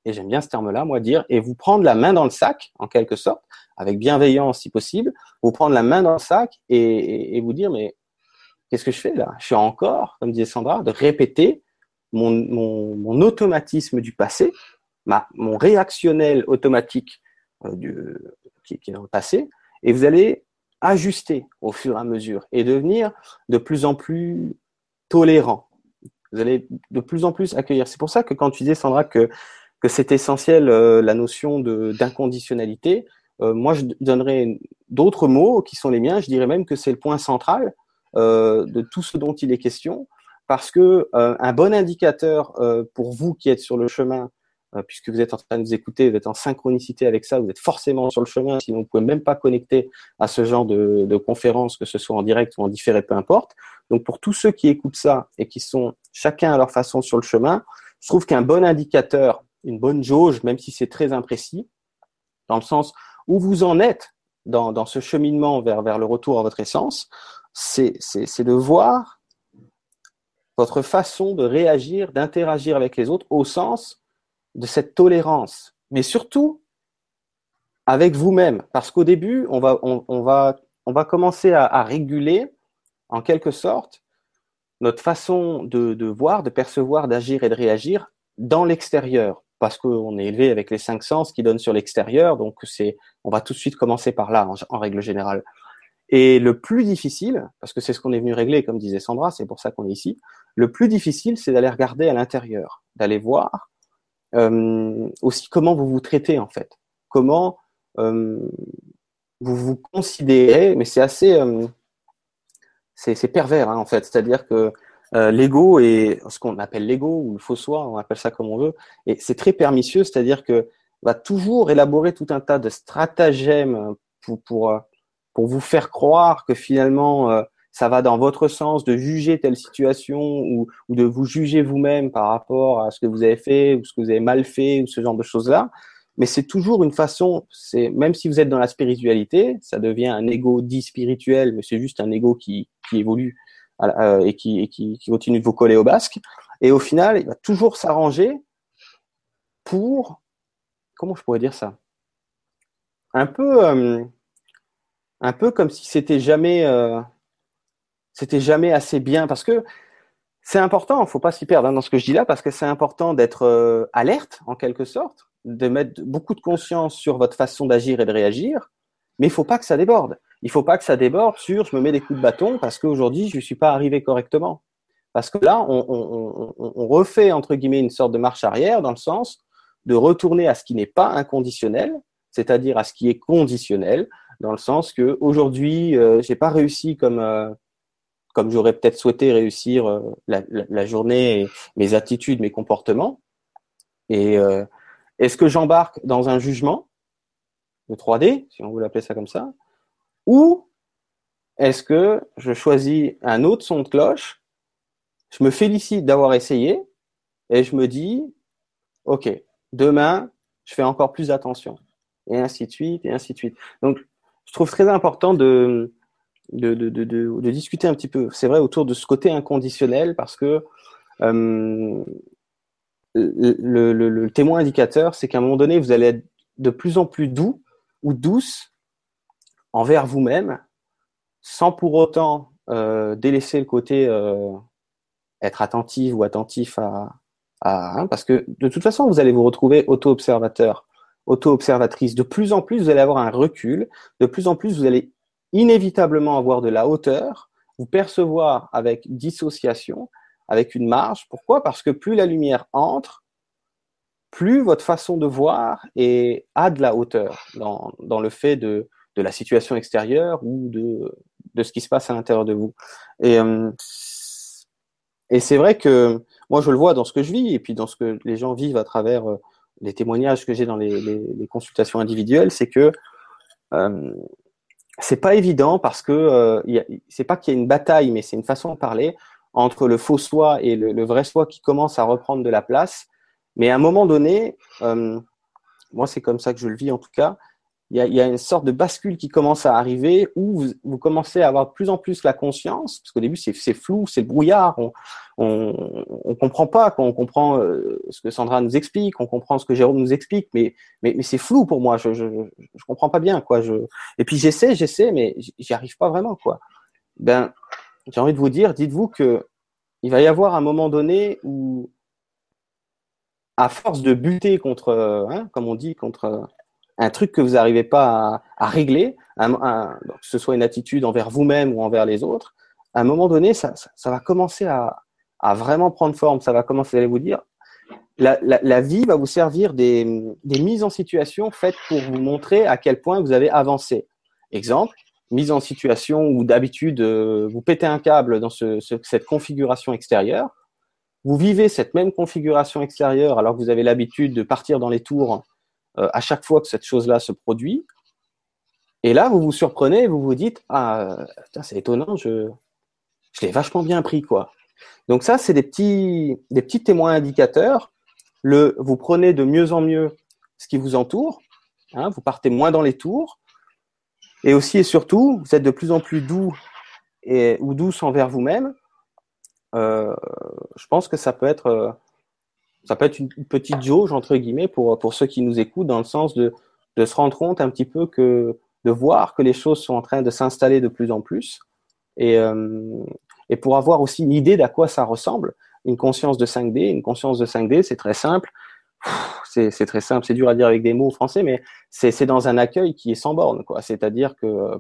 et j'aime bien ce terme-là, moi, dire, et vous prendre la main dans le sac, en quelque sorte, avec bienveillance si possible, vous prendre la main dans le sac et, vous dire, mais qu'est-ce que je fais là? Je suis encore, comme disait Sandra, de répéter mon, automatisme du passé, ma, mon réactionnel automatique euh, du, qui, qui est dans le passé, et vous allez ajuster au fur et à mesure et devenir de plus en plus tolérant. Vous allez de plus en plus accueillir. C'est pour ça que quand tu disais, Sandra, que que c'est essentiel euh, la notion d'inconditionnalité. Euh, moi, je donnerais d'autres mots qui sont les miens. Je dirais même que c'est le point central euh, de tout ce dont il est question, parce que un bon indicateur pour vous qui êtes sur le chemin, puisque vous êtes en train de nous écouter, vous êtes en synchronicité avec ça, vous êtes forcément sur le chemin, sinon vous pouvez même pas connecter à ce genre de, de conférence, que ce soit en direct ou en différé, peu importe. Donc pour tous ceux qui écoutent ça et qui sont chacun à leur façon sur le chemin, je trouve qu'un bon indicateur une bonne jauge, même si c'est très imprécis, dans le sens où vous en êtes dans, dans ce cheminement vers, vers le retour à votre essence, c'est de voir votre façon de réagir, d'interagir avec les autres au sens de cette tolérance, mais surtout avec vous-même, parce qu'au début, on va, on, on, va, on va commencer à, à, réguler, en quelque sorte, notre façon de, de voir, de percevoir, d'agir et de réagir dans l'extérieur parce qu'on est élevé avec les cinq sens qui donnent sur l'extérieur, donc c'est, on va tout de suite commencer par là en, règle générale. Et le plus difficile, parce que c'est ce qu'on est venu régler, comme disait Sandra, c'est pour ça qu'on est ici. Le plus difficile, c'est d'aller regarder à l'intérieur, d'aller voir euh, aussi comment vous vous traitez en fait, comment euh, vous vous considérez, mais c'est assez, euh, c'est pervers hein, en fait, c'est-à-dire que euh, l'ego est ce qu'on appelle l'ego ou le faux soi, on appelle ça comme on veut, et c'est très pernicieux, c'est-à-dire que va toujours élaborer tout un tas de stratagèmes pour pour, euh, pour vous faire croire que finalement euh, ça va dans votre sens de juger telle situation ou, ou de vous juger vous-même par rapport à ce que vous avez fait ou ce que vous avez mal fait ou ce genre de choses-là. Mais c'est toujours une façon, c'est même si vous êtes dans la spiritualité, ça devient un ego dit spirituel, mais c'est juste un ego qui, qui évolue euh, et, qui, continue de vous coller au basque. Et au final, il va toujours s'arranger pour, comment je pourrais dire ça? Un peu, euh, un peu comme si c'était jamais, euh, c'était jamais assez bien, parce que c'est important, il ne faut pas s'y perdre hein, dans ce que je dis là, parce que c'est important d'être alerte en quelque sorte, de mettre beaucoup de conscience sur votre façon d'agir et de réagir, mais il ne faut pas que ça déborde il faut pas que ça déborde sur je me mets des coups de bâton parce qu'aujourd'hui je ne suis pas arrivé correctement. Parce que là, on, refait entre guillemets une sorte de marche arrière dans le sens de retourner à ce qui n'est pas inconditionnel, c'est-à-dire à ce qui est conditionnel, dans le sens que aujourd'hui euh, pas réussi comme euh, comme j'aurais peut-être souhaité réussir euh, la, journée, mes attitudes, mes comportements. Et euh, est-ce que j'embarque dans un jugement de 3D, si on veut l'appeler ça comme ça, ou est-ce que je choisis un autre son de cloche, je me félicite d'avoir essayé et je me dis, OK, demain, je fais encore plus attention. Et ainsi de suite, et ainsi de suite. Donc, je trouve très important de, de, de, de, discuter un petit peu, c'est vrai, autour de ce côté inconditionnel parce que euh, le, le, le témoin indicateur, c'est qu'à un moment donné, vous allez être de plus en plus doux ou douce envers vous-même, sans pour autant euh, délaisser le côté euh, être attentif ou attentif à, à hein, parce que de toute façon, vous allez vous retrouver auto-observateur, auto-observatrice. De plus en plus, vous allez avoir un recul. De plus en plus, vous allez inévitablement avoir de la hauteur, vous percevoir avec dissociation, avec une marge. Pourquoi? Parce que plus la lumière entre, plus votre façon de voir et a de la hauteur dans, dans le fait de, de la situation extérieure ou de, de ce qui se passe à l'intérieur de vous. Et, euh, et c'est vrai que moi, je le vois dans ce que je vis et puis dans ce que les gens vivent à travers euh, les témoignages que j'ai dans les, consultations individuelles, c'est que euh, c'est pas évident parce que euh, c'est pas qu'il y a une bataille, mais c'est une façon de parler entre le faux soi et le, le, vrai soi qui commence à reprendre de la place. Mais à un moment donné, euh, moi c'est comme ça que je le vis en tout cas, il y a, une sorte de bascule qui commence à arriver où vous, commencez à avoir de plus en plus la conscience, parce qu'au début c'est flou, c'est brouillard, on, on, comprend pas, on comprend euh, ce que Sandra nous explique, on comprend ce que Jérôme nous explique, mais mais, mais c'est flou pour moi, je, je je comprends pas bien quoi. Je et puis j'essaie, j'essaie, mais j'y arrive pas vraiment quoi. Ben j'ai envie de vous dire, dites-vous que il va y avoir un moment donné où à force de buter contre, hein, comme on dit, contre un truc que vous n'arrivez pas à, régler, que ce soit une attitude envers vous-même ou envers les autres, à un moment donné, ça, va commencer à, vraiment prendre forme. Ça va commencer à vous dire, la, vie va vous servir des, mises en situation faites pour vous montrer à quel point vous avez avancé. Exemple, mise en situation où d'habitude euh, vous pétez un câble dans cette configuration extérieure. Vous vivez cette même configuration extérieure alors que vous avez l'habitude de partir dans les tours euh, à chaque fois que cette chose-là se produit. Et là, vous vous surprenez, vous vous dites ah c'est étonnant, je je l'ai vachement bien pris quoi. Donc ça, c'est des petits témoins indicateurs. Le vous prenez de mieux en mieux ce qui vous entoure, hein, vous partez moins dans les tours, et aussi et surtout, vous êtes de plus en plus doux et ou douce envers vous-même. Euh, je pense que ça peut être euh, ça peut être une petite jauge entre guillemets pour pour ceux qui nous écoutent dans le sens de de se rendre compte un petit peu que de voir que les choses sont en train de s'installer de plus en plus. Et euh, et pour avoir aussi une idée d'à quoi ça ressemble une conscience de 5D une conscience de 5D c'est très simple. C'est très simple. C'est dur à dire avec des mots français mais c'est dans un accueil qui est sans borne c'est-à-dire que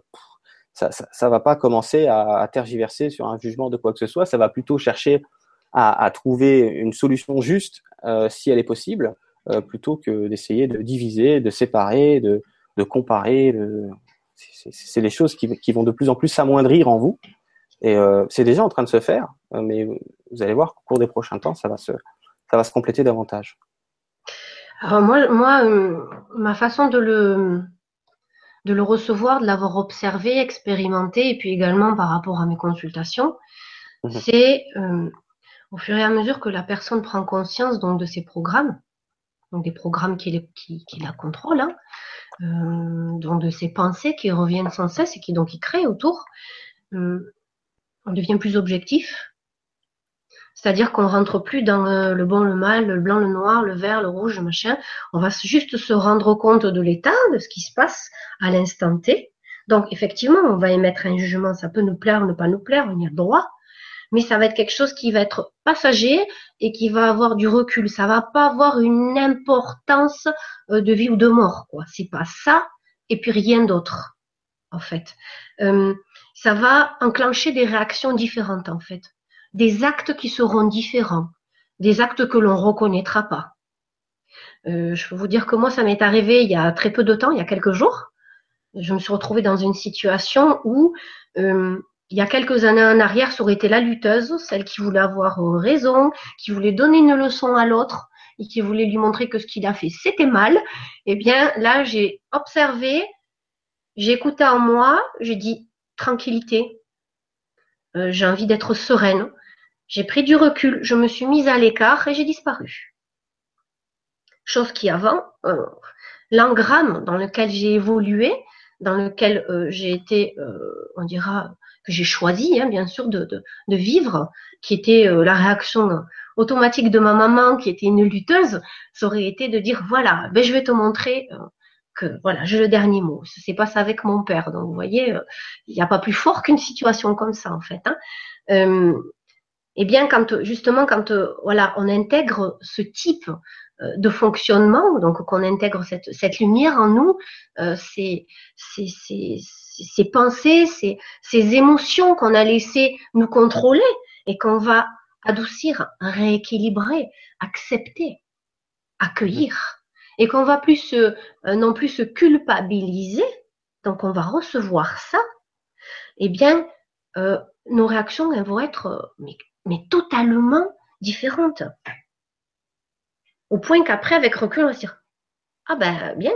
ça, ça va pas commencer à, à tergiverser sur un jugement de quoi que ce soit. Ça va plutôt chercher à, à, trouver une solution juste euh, si elle est possible, euh, plutôt que d'essayer de diviser, de séparer, de, de comparer. De... C'est des choses qui, qui, vont de plus en plus s'amoindrir en vous. Et euh, c'est déjà en train de se faire, mais vous allez voir qu'au cours des prochains temps, ça va se, ça va se compléter davantage. Alors moi, moi ma façon de le, de le recevoir, de l'avoir observé, expérimenté, et puis également par rapport à mes consultations, mmh c'est au fur et à mesure que la personne prend conscience donc de ces programmes, donc des programmes qui, qui, qui la contrôlent, hein, euh, donc de ces pensées qui reviennent sans cesse et qui donc qui créent autour, euh, on devient plus objectif. C'est-à-dire qu'on rentre plus dans euh, le bon, le mal, le blanc, le noir, le vert, le rouge, machin. On va juste se rendre compte de l'état, de ce qui se passe à l'instant T. Donc effectivement, on va émettre un jugement. Ça peut nous plaire, ne pas nous plaire, on y a droit mais ça va être quelque chose qui va être passager et qui va avoir du recul. Ça va pas avoir une importance euh, de vie ou de mort. Quoi. C'est pas ça et puis rien d'autre, en fait. Euh, ça va enclencher des réactions différentes, en fait. Des actes qui seront différents, des actes que l'on reconnaîtra pas. Euh, je peux vous dire que moi, ça m'est arrivé il y a très peu de temps, il y a quelques jours. Je me suis retrouvée dans une situation où il y a quelques années en arrière, ça aurait été la lutteuse, celle qui voulait avoir raison, qui voulait donner une leçon à l'autre et qui voulait lui montrer que ce qu'il a fait, c'était mal. Eh bien, là, j'ai observé, j'ai écouté en moi, j'ai dit tranquillité, euh, j'ai envie d'être sereine. J'ai pris du recul, je me suis mise à l'écart et j'ai disparu. Chose qui avant, euh, l'engramme dans lequel j'ai évolué, dans lequel euh, j'ai été, on dira, que j'ai choisi, hein, bien sûr, de, de, de, vivre, qui était euh, la réaction automatique de ma maman, qui était une lutteuse, ça aurait été de dire voilà, ben je vais te montrer euh, que voilà, j'ai le dernier mot. C'est pas ça avec mon père. Donc vous voyez, euh, il n'y a pas plus fort qu'une situation comme ça en fait. Hein. Euh, eh bien, quand justement, quand voilà, on intègre ce type de fonctionnement, donc qu'on intègre cette, cette lumière en nous, c'est ces pensées, ces, ces émotions qu'on a laissé nous contrôler et qu'on va adoucir, rééquilibrer, accepter, accueillir. Et qu'on va plus se, euh, non plus se culpabiliser, donc on va recevoir ça, eh bien, euh, nos réactions elles vont être euh, mais, mais, totalement différentes. Au point qu'après, avec recul, on va se dire Ah ben bien,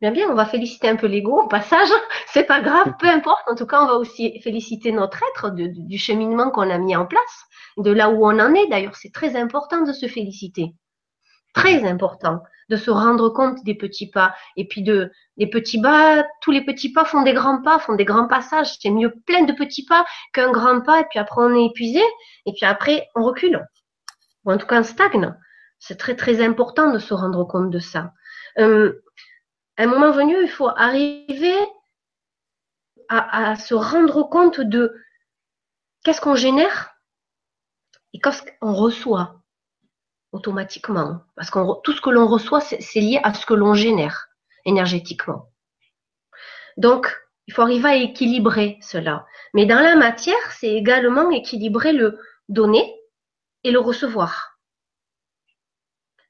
Bien, bien, on va féliciter un peu l'ego au passage. C'est pas grave, peu importe. En tout cas, on va aussi féliciter notre être du cheminement qu'on a mis en place, de là où on en est. D'ailleurs, c'est très important de se féliciter. Très important de se rendre compte des petits pas. Et puis de des petits pas, tous les petits pas font des grands pas, font des grands passages. C'est mieux plein de petits pas qu'un grand pas. Et puis après on est épuisé. Et puis après on recule. Ou en tout cas on stagne. C'est très très important de se rendre compte de ça. Euh, à un moment venu, il faut arriver à, à se rendre compte de qu'est-ce qu'on génère et qu'est-ce qu'on reçoit automatiquement. Parce que tout ce que l'on reçoit, c'est lié à ce que l'on génère énergétiquement. Donc, il faut arriver à équilibrer cela. Mais dans la matière, c'est également équilibrer le donner et le recevoir.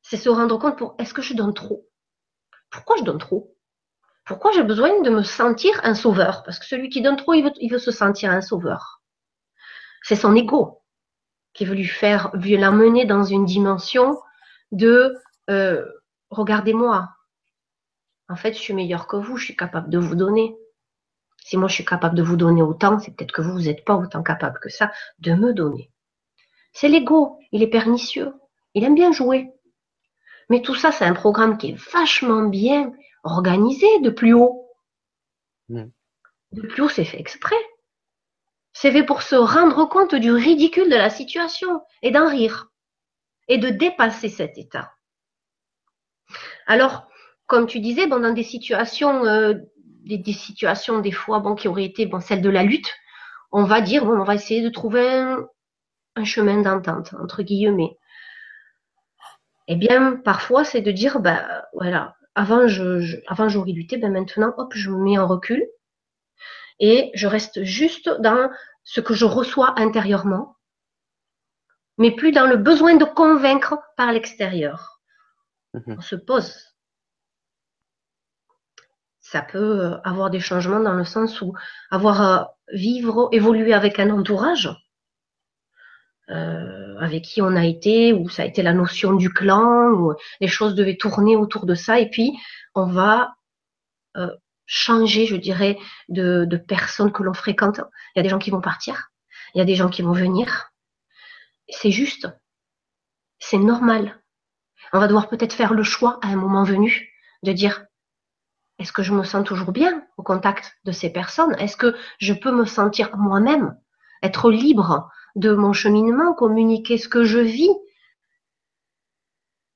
C'est se rendre compte pour est-ce que je donne trop? Pourquoi je donne trop? Pourquoi j'ai besoin de me sentir un sauveur? Parce que celui qui donne trop, il veut, se sentir un sauveur. C'est son ego qui veut lui faire, veut l'amener dans une dimension de euh, regardez-moi. En fait, je suis meilleur que vous, je suis capable de vous donner. Si moi je suis capable de vous donner autant, c'est peut-être que vous, vous n'êtes pas autant capable que ça de me donner. C'est l'ego, il est pernicieux, il aime bien jouer. Mais tout ça, c'est un programme qui est vachement bien organisé de plus haut. De plus haut, c'est fait exprès. C'est fait pour se rendre compte du ridicule de la situation et d'en rire et de dépasser cet état. Alors, comme tu disais, bon, dans des situations, euh, des, situations des fois, bon, qui auraient été, bon, celles de la lutte, on va dire, bon, on va essayer de trouver un, chemin d'entente entre guillemets. Eh bien, parfois, c'est de dire, ben, voilà, avant, je, avant j'aurais lutté, ben maintenant, hop, je me mets en recul et je reste juste dans ce que je reçois intérieurement, mais plus dans le besoin de convaincre par l'extérieur. Mhm. On se pose. Ça peut avoir des changements dans le sens où avoir à vivre, évoluer avec un entourage, euh, avec qui on a été, où ça a été la notion du clan, où les choses devaient tourner autour de ça, et puis on va euh, changer, je dirais, de, de personnes que l'on fréquente. Il y a des gens qui vont partir, il y a des gens qui vont venir. C'est juste, c'est normal. On va devoir peut-être faire le choix à un moment venu de dire est-ce que je me sens toujours bien au contact de ces personnes? Est-ce que je peux me sentir moi-même, être libre de mon cheminement, communiquer ce que je vis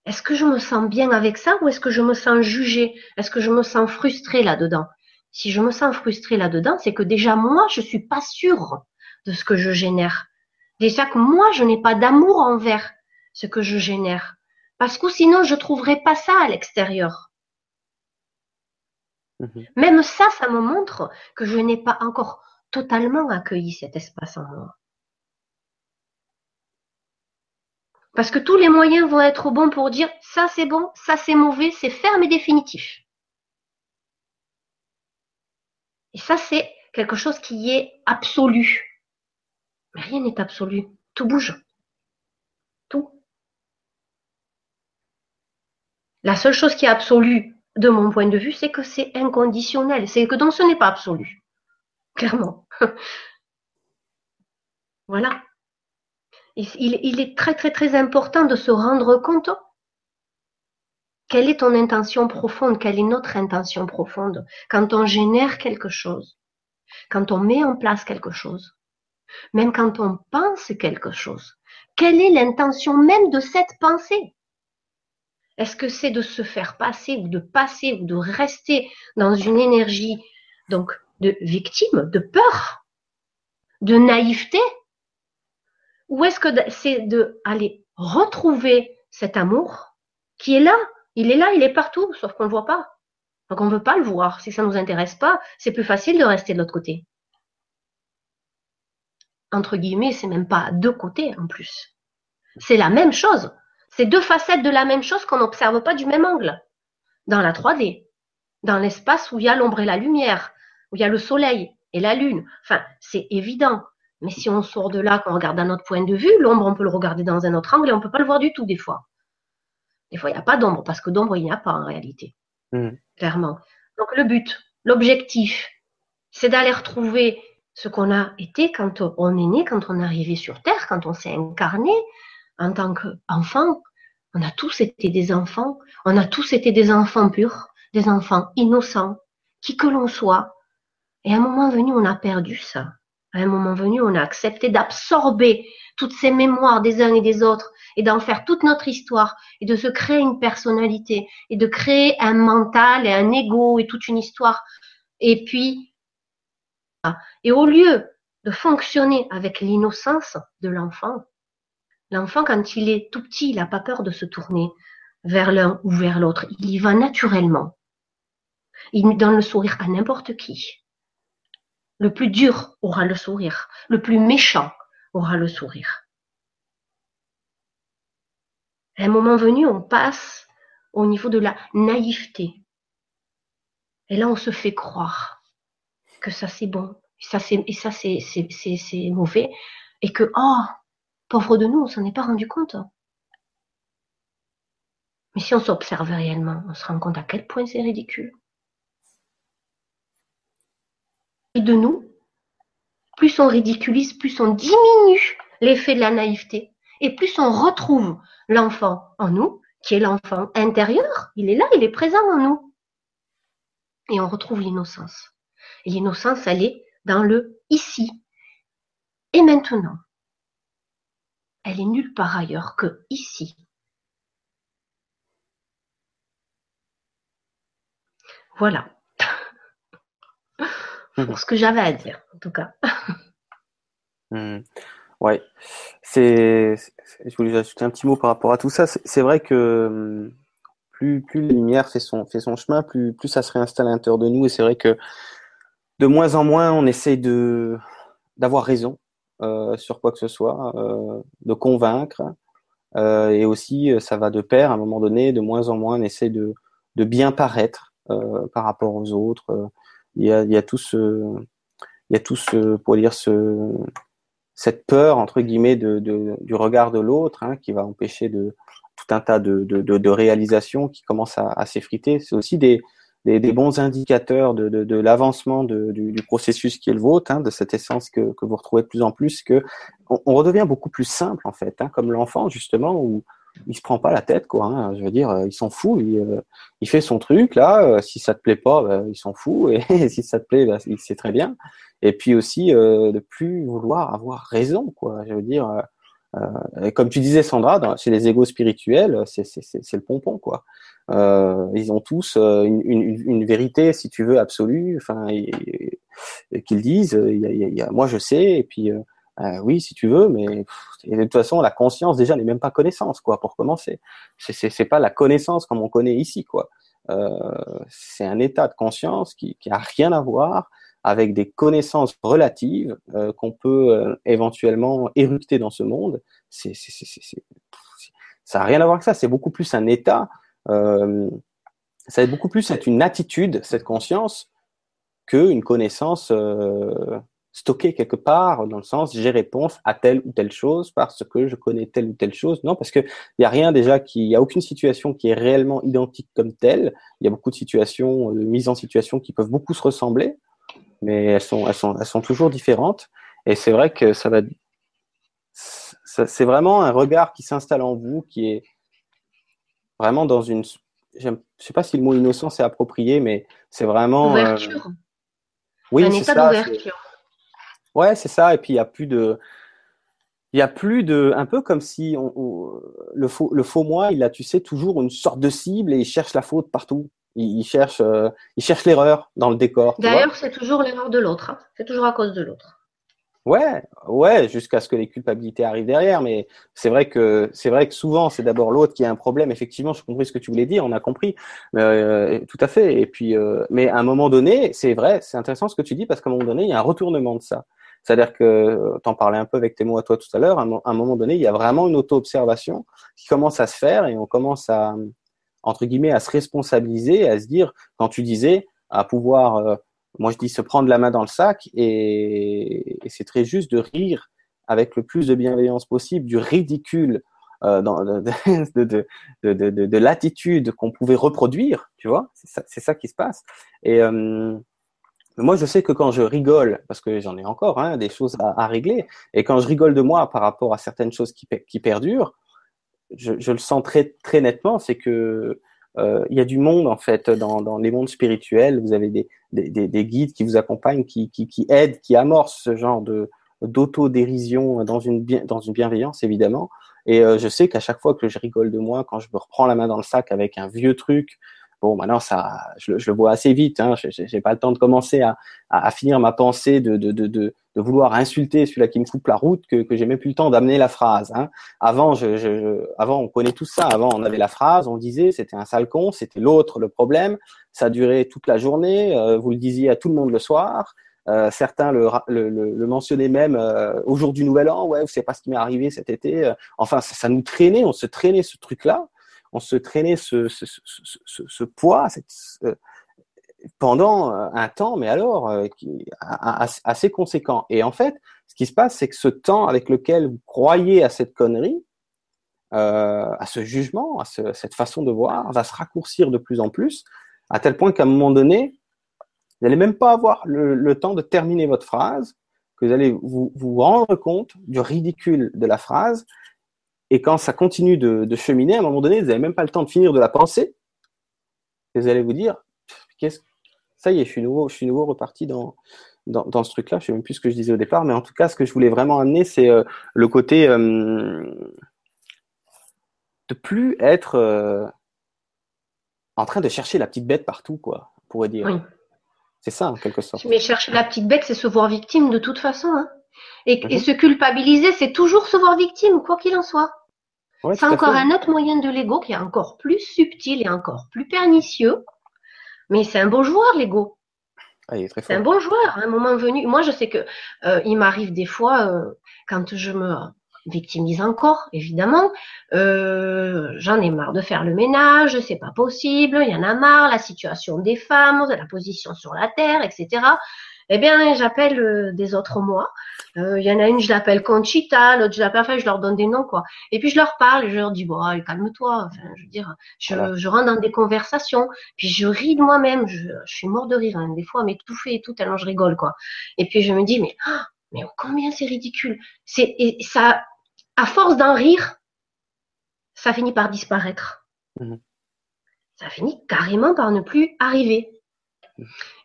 est-ce que je me sens bien avec ça ou est-ce que je me sens jugée? Est-ce que je me sens frustrée là-dedans? Si je me sens frustrée là-dedans, c'est que déjà moi, je suis pas sûre de ce que je génère. Déjà que moi, je n'ai pas d'amour envers ce que je génère. Parce que sinon, je trouverais pas ça à l'extérieur. Mhm. Même ça, ça me montre que je n'ai pas encore totalement accueilli cet espace en moi. Parce que tous les moyens vont être bons pour dire ça c'est bon, ça c'est mauvais, c'est ferme et définitif. Et ça c'est quelque chose qui est absolu. Mais rien n'est absolu. Tout bouge. Tout. La seule chose qui est absolue de mon point de vue, c'est que c'est inconditionnel. C'est que donc ce n'est pas absolu. Clairement. voilà il, est très très très important de se rendre compte quelle est ton intention profonde, quelle est notre intention profonde quand on génère quelque chose, quand on met en place quelque chose, même quand on pense quelque chose. Quelle est l'intention même de cette pensée? Est-ce que c'est de se faire passer ou de passer ou de rester dans une énergie donc de victime, de peur, de naïveté? Ou est-ce que c'est de aller retrouver cet amour qui est là, il est là, il est partout, sauf qu'on ne le voit pas. Donc on ne veut pas le voir. Si ça ne nous intéresse pas, c'est plus facile de rester de l'autre côté. Entre guillemets, c'est même pas deux côtés en plus. C'est la même chose. C'est deux facettes de la même chose qu'on n'observe pas du même angle. Dans la 3D, dans l'espace où il y a l'ombre et la lumière, où il y a le soleil et la lune. Enfin, c'est évident. Mais si on sort de là, qu'on regarde à notre point de vue, l'ombre, on peut le regarder dans un autre angle et on ne peut pas le voir du tout des fois. Des fois, il n'y a pas d'ombre, parce que d'ombre, il n'y a pas en réalité. Hmm. Clairement. Donc le but, l'objectif, c'est d'aller retrouver ce qu'on a été quand on est né, quand on est arrivé sur Terre, quand on s'est incarné en tant qu'enfant, On a tous été des enfants, on a tous été des enfants purs, des enfants innocents, qui que l'on soit. Et à un moment venu, on a perdu ça. À un moment venu, on a accepté d'absorber toutes ces mémoires des uns et des autres et d'en faire toute notre histoire et de se créer une personnalité et de créer un mental et un ego et toute une histoire. Et puis, et au lieu de fonctionner avec l'innocence de l'enfant, l'enfant, quand il est tout petit, il n'a pas peur de se tourner vers l'un ou vers l'autre. Il y va naturellement. Il donne le sourire à n'importe qui. Le plus dur aura le sourire. Le plus méchant aura le sourire. À un moment venu, on passe au niveau de la naïveté. Et là, on se fait croire que ça c'est bon, et ça c'est, et ça c'est, c'est, c'est, mauvais, et que, oh, pauvre de nous, on s'en est pas rendu compte. Mais si on s'observe réellement, on se rend compte à quel point c'est ridicule. Et de nous, plus on ridiculise, plus on diminue l'effet de la naïveté et plus on retrouve l'enfant en nous, qui est l'enfant intérieur, il est là, il est présent en nous. Et on retrouve l'innocence. Et l'innocence, elle est dans le ici et maintenant. Elle est nulle part ailleurs que ici. Voilà. Pour ce que j'avais à dire, en tout cas. Hmm. Ouais, c'est. Je voulais ajouter un petit mot par rapport à tout ça. C'est vrai que hum, plus plus la lumière fait son fait son chemin, plus plus ça se réinstalle à l'intérieur de nous. Et c'est vrai que de moins en moins, on essaye de d'avoir raison euh, sur quoi que ce soit, euh, de convaincre. Euh, et aussi, ça va de pair. À un moment donné, de moins en moins, on essaye de de bien paraître par rapport aux autres. Il y a tout ce il y a tout ce pour dire ce cette peur entre guillemets de, du regard de l'autre hein, qui va empêcher de tout un tas de, de, de réalisations qui commencent à, s'effriter. C'est aussi des, des, bons indicateurs de, de, l'avancement du, du, processus qui est le vôtre, hein, de cette essence que, que vous retrouvez de plus en plus, que on redevient beaucoup plus simple en fait, hein, comme l'enfant justement où il se prend pas la tête quoi. Hein, je veux dire, il s'en fout, il, euh, il, fait son truc là. Euh, si ça te plaît pas, bah, il s'en fout et si ça te plaît, bah, il sait très bien et puis aussi euh, de plus vouloir avoir raison, quoi. Je veux dire, euh, euh comme tu disais, Sandra, chez les égos spirituels, c'est le pompon, quoi. Euh, ils ont tous euh, une, vérité, si tu veux, absolue, enfin, qu'ils disent. Moi, je sais, et puis. Euh, oui, si tu veux, mais de toute façon, la conscience déjà n'est même pas connaissance, quoi. Pour commencer, c'est pas la connaissance comme on connaît ici, quoi. Euh, c'est un état de conscience qui, qui a rien à voir avec des connaissances relatives euh, qu'on peut euh, éventuellement éructer dans ce monde. C'est, c'est, c'est, ça n'a rien à voir avec ça. C'est beaucoup plus un état. Euh, ça va beaucoup plus être une attitude, cette conscience, qu'une connaissance euh, stockée quelque part, dans le sens j'ai réponse à telle ou telle chose parce que je connais telle ou telle chose. Non, parce que il y a rien déjà qui, il y a aucune situation qui est réellement identique comme telle. Il y a beaucoup de situations, de mises en situation qui peuvent beaucoup se ressembler mais elles sont, elles sont, elles sont toujours différentes. Et c'est vrai que ça va, c'est vraiment un regard qui s'installe en vous, qui est vraiment dans une, je sais pas si le mot innocence est approprié, mais c'est vraiment ouverture. Euh... Oui, un état d'ouverture. Ouais, c'est ça. Et puis il y a plus de, il y a plus de, un peu comme si on, on, le faux, le faux moi, il a, tu sais, toujours une sorte de cible et il cherche la faute partout. Il, cherche, euh, il cherche l'erreur dans le décor. D'ailleurs, c'est toujours l'erreur de l'autre. Hein. C'est toujours à cause de l'autre. Ouais, ouais, jusqu'à ce que les culpabilités arrivent derrière. Mais c'est vrai que c'est vrai que souvent c'est d'abord l'autre qui a un problème. Effectivement, je compris ce que tu voulais dire, on a compris, euh, tout à fait. Et puis, euh, mais à un moment donné, c'est vrai, c'est intéressant ce que tu dis parce qu'à un moment donné, il y a un retournement de ça. C'est-à-dire que, t'en parlais un peu avec tes mots à toi tout à l'heure, à un moment donné, il y a vraiment une auto-observation qui commence à se faire et on commence à, entre guillemets, à se responsabiliser, à se dire, quand tu disais, à pouvoir, euh, moi je dis se prendre la main dans le sac, et, c'est très juste de rire avec le plus de bienveillance possible du ridicule euh, dans, de, de, de, de l'attitude qu'on pouvait reproduire, tu vois, c'est ça, ça, qui se passe. Et euh, moi, je sais que quand je rigole, parce que j'en ai encore hein, des choses à, régler, et quand je rigole de moi par rapport à certaines choses qui, perdurent, je, le sens très, très nettement, c'est que euh, il y a du monde en fait dans, dans les mondes spirituels. Vous avez des, des, des, guides qui vous accompagnent, qui, qui, qui aident, qui amorcent ce genre de d'auto-dérision dans une, dans une bienveillance évidemment. Et euh, je sais qu'à chaque fois que je rigole de moi, quand je me reprends la main dans le sac avec un vieux truc, bon, maintenant ça, je, je le vois assez vite. Hein, j'ai pas le temps de commencer à, à, à finir ma pensée de, de, de, de, vouloir insulter celui-là qui me coupe la route que, que j'ai même plus le temps d'amener la phrase. Hein. Avant, je, je, avant, on connaît tout ça. Avant, on avait la phrase, on disait c'était un sale con, c'était l'autre le problème. Ça durait toute la journée. Euh, vous le disiez à tout le monde le soir. Euh, certains le, le, le, mentionnaient même euh, au jour du Nouvel An. Ouais, vous savez pas ce qui m'est arrivé cet été. Euh, enfin, ça, ça, nous traînait, on se traînait ce truc-là, on se traînait ce, ce, poids pendant un temps, mais alors qui, assez conséquent. Et en fait, ce qui se passe, c'est que ce temps avec lequel vous croyez à cette connerie, à ce jugement, à cette façon de voir, va se raccourcir de plus en plus, à tel point qu'à un moment donné, vous n'allez même pas avoir le, temps de terminer votre phrase, que vous allez vous rendre compte du ridicule de la phrase. Et quand ça continue de, cheminer, à un moment donné, vous n'avez même pas le temps de finir de la penser. Et vous allez vous dire, qu'est-ce ça y est, je suis nouveau, je suis nouveau reparti dans, dans, ce truc-là. Je sais même plus ce que je disais au départ, mais en tout cas, ce que je voulais vraiment amener, c'est euh, le côté euh, de plus être euh, en train de chercher la petite bête partout, quoi, on pourrait dire. Oui. C'est ça, en quelque sorte. Mais chercher la petite bête, c'est se voir victime de toute façon. Hein. Et, mhm. se culpabiliser, c'est toujours se voir victime, quoi qu'il en soit. C'est encore un autre moyen de l'ego qui est encore plus subtil et encore plus pernicieux. Mais c'est un bon joueur, l'ego. Ah, c'est un bon joueur, à un moment venu. Moi, je sais que euh, il m'arrive des fois, euh, quand je me victimise encore, évidemment. Euh, j'en ai marre de faire le ménage, c'est pas possible, il y en a marre, la situation des femmes, la position sur la terre, etc. Eh bien, j'appelle euh, des autres moi. Euh, il y en a une, je l'appelle Conchita, l'autre, je l'appelle, enfin, je leur donne des noms, quoi. Et puis, je leur parle, je leur dis, bon, calme-toi. Enfin, je veux dire, je, je, rentre dans des conversations, puis je ris de moi-même. Je, je, suis mort de rire, hein, des fois, m'étouffer et tout, tellement je rigole, quoi. Et puis, je me dis, mais, ah, mais combien c'est ridicule. C'est, et ça, à force d'en rire, ça finit par disparaître. Mhm. Ça finit carrément par ne plus arriver.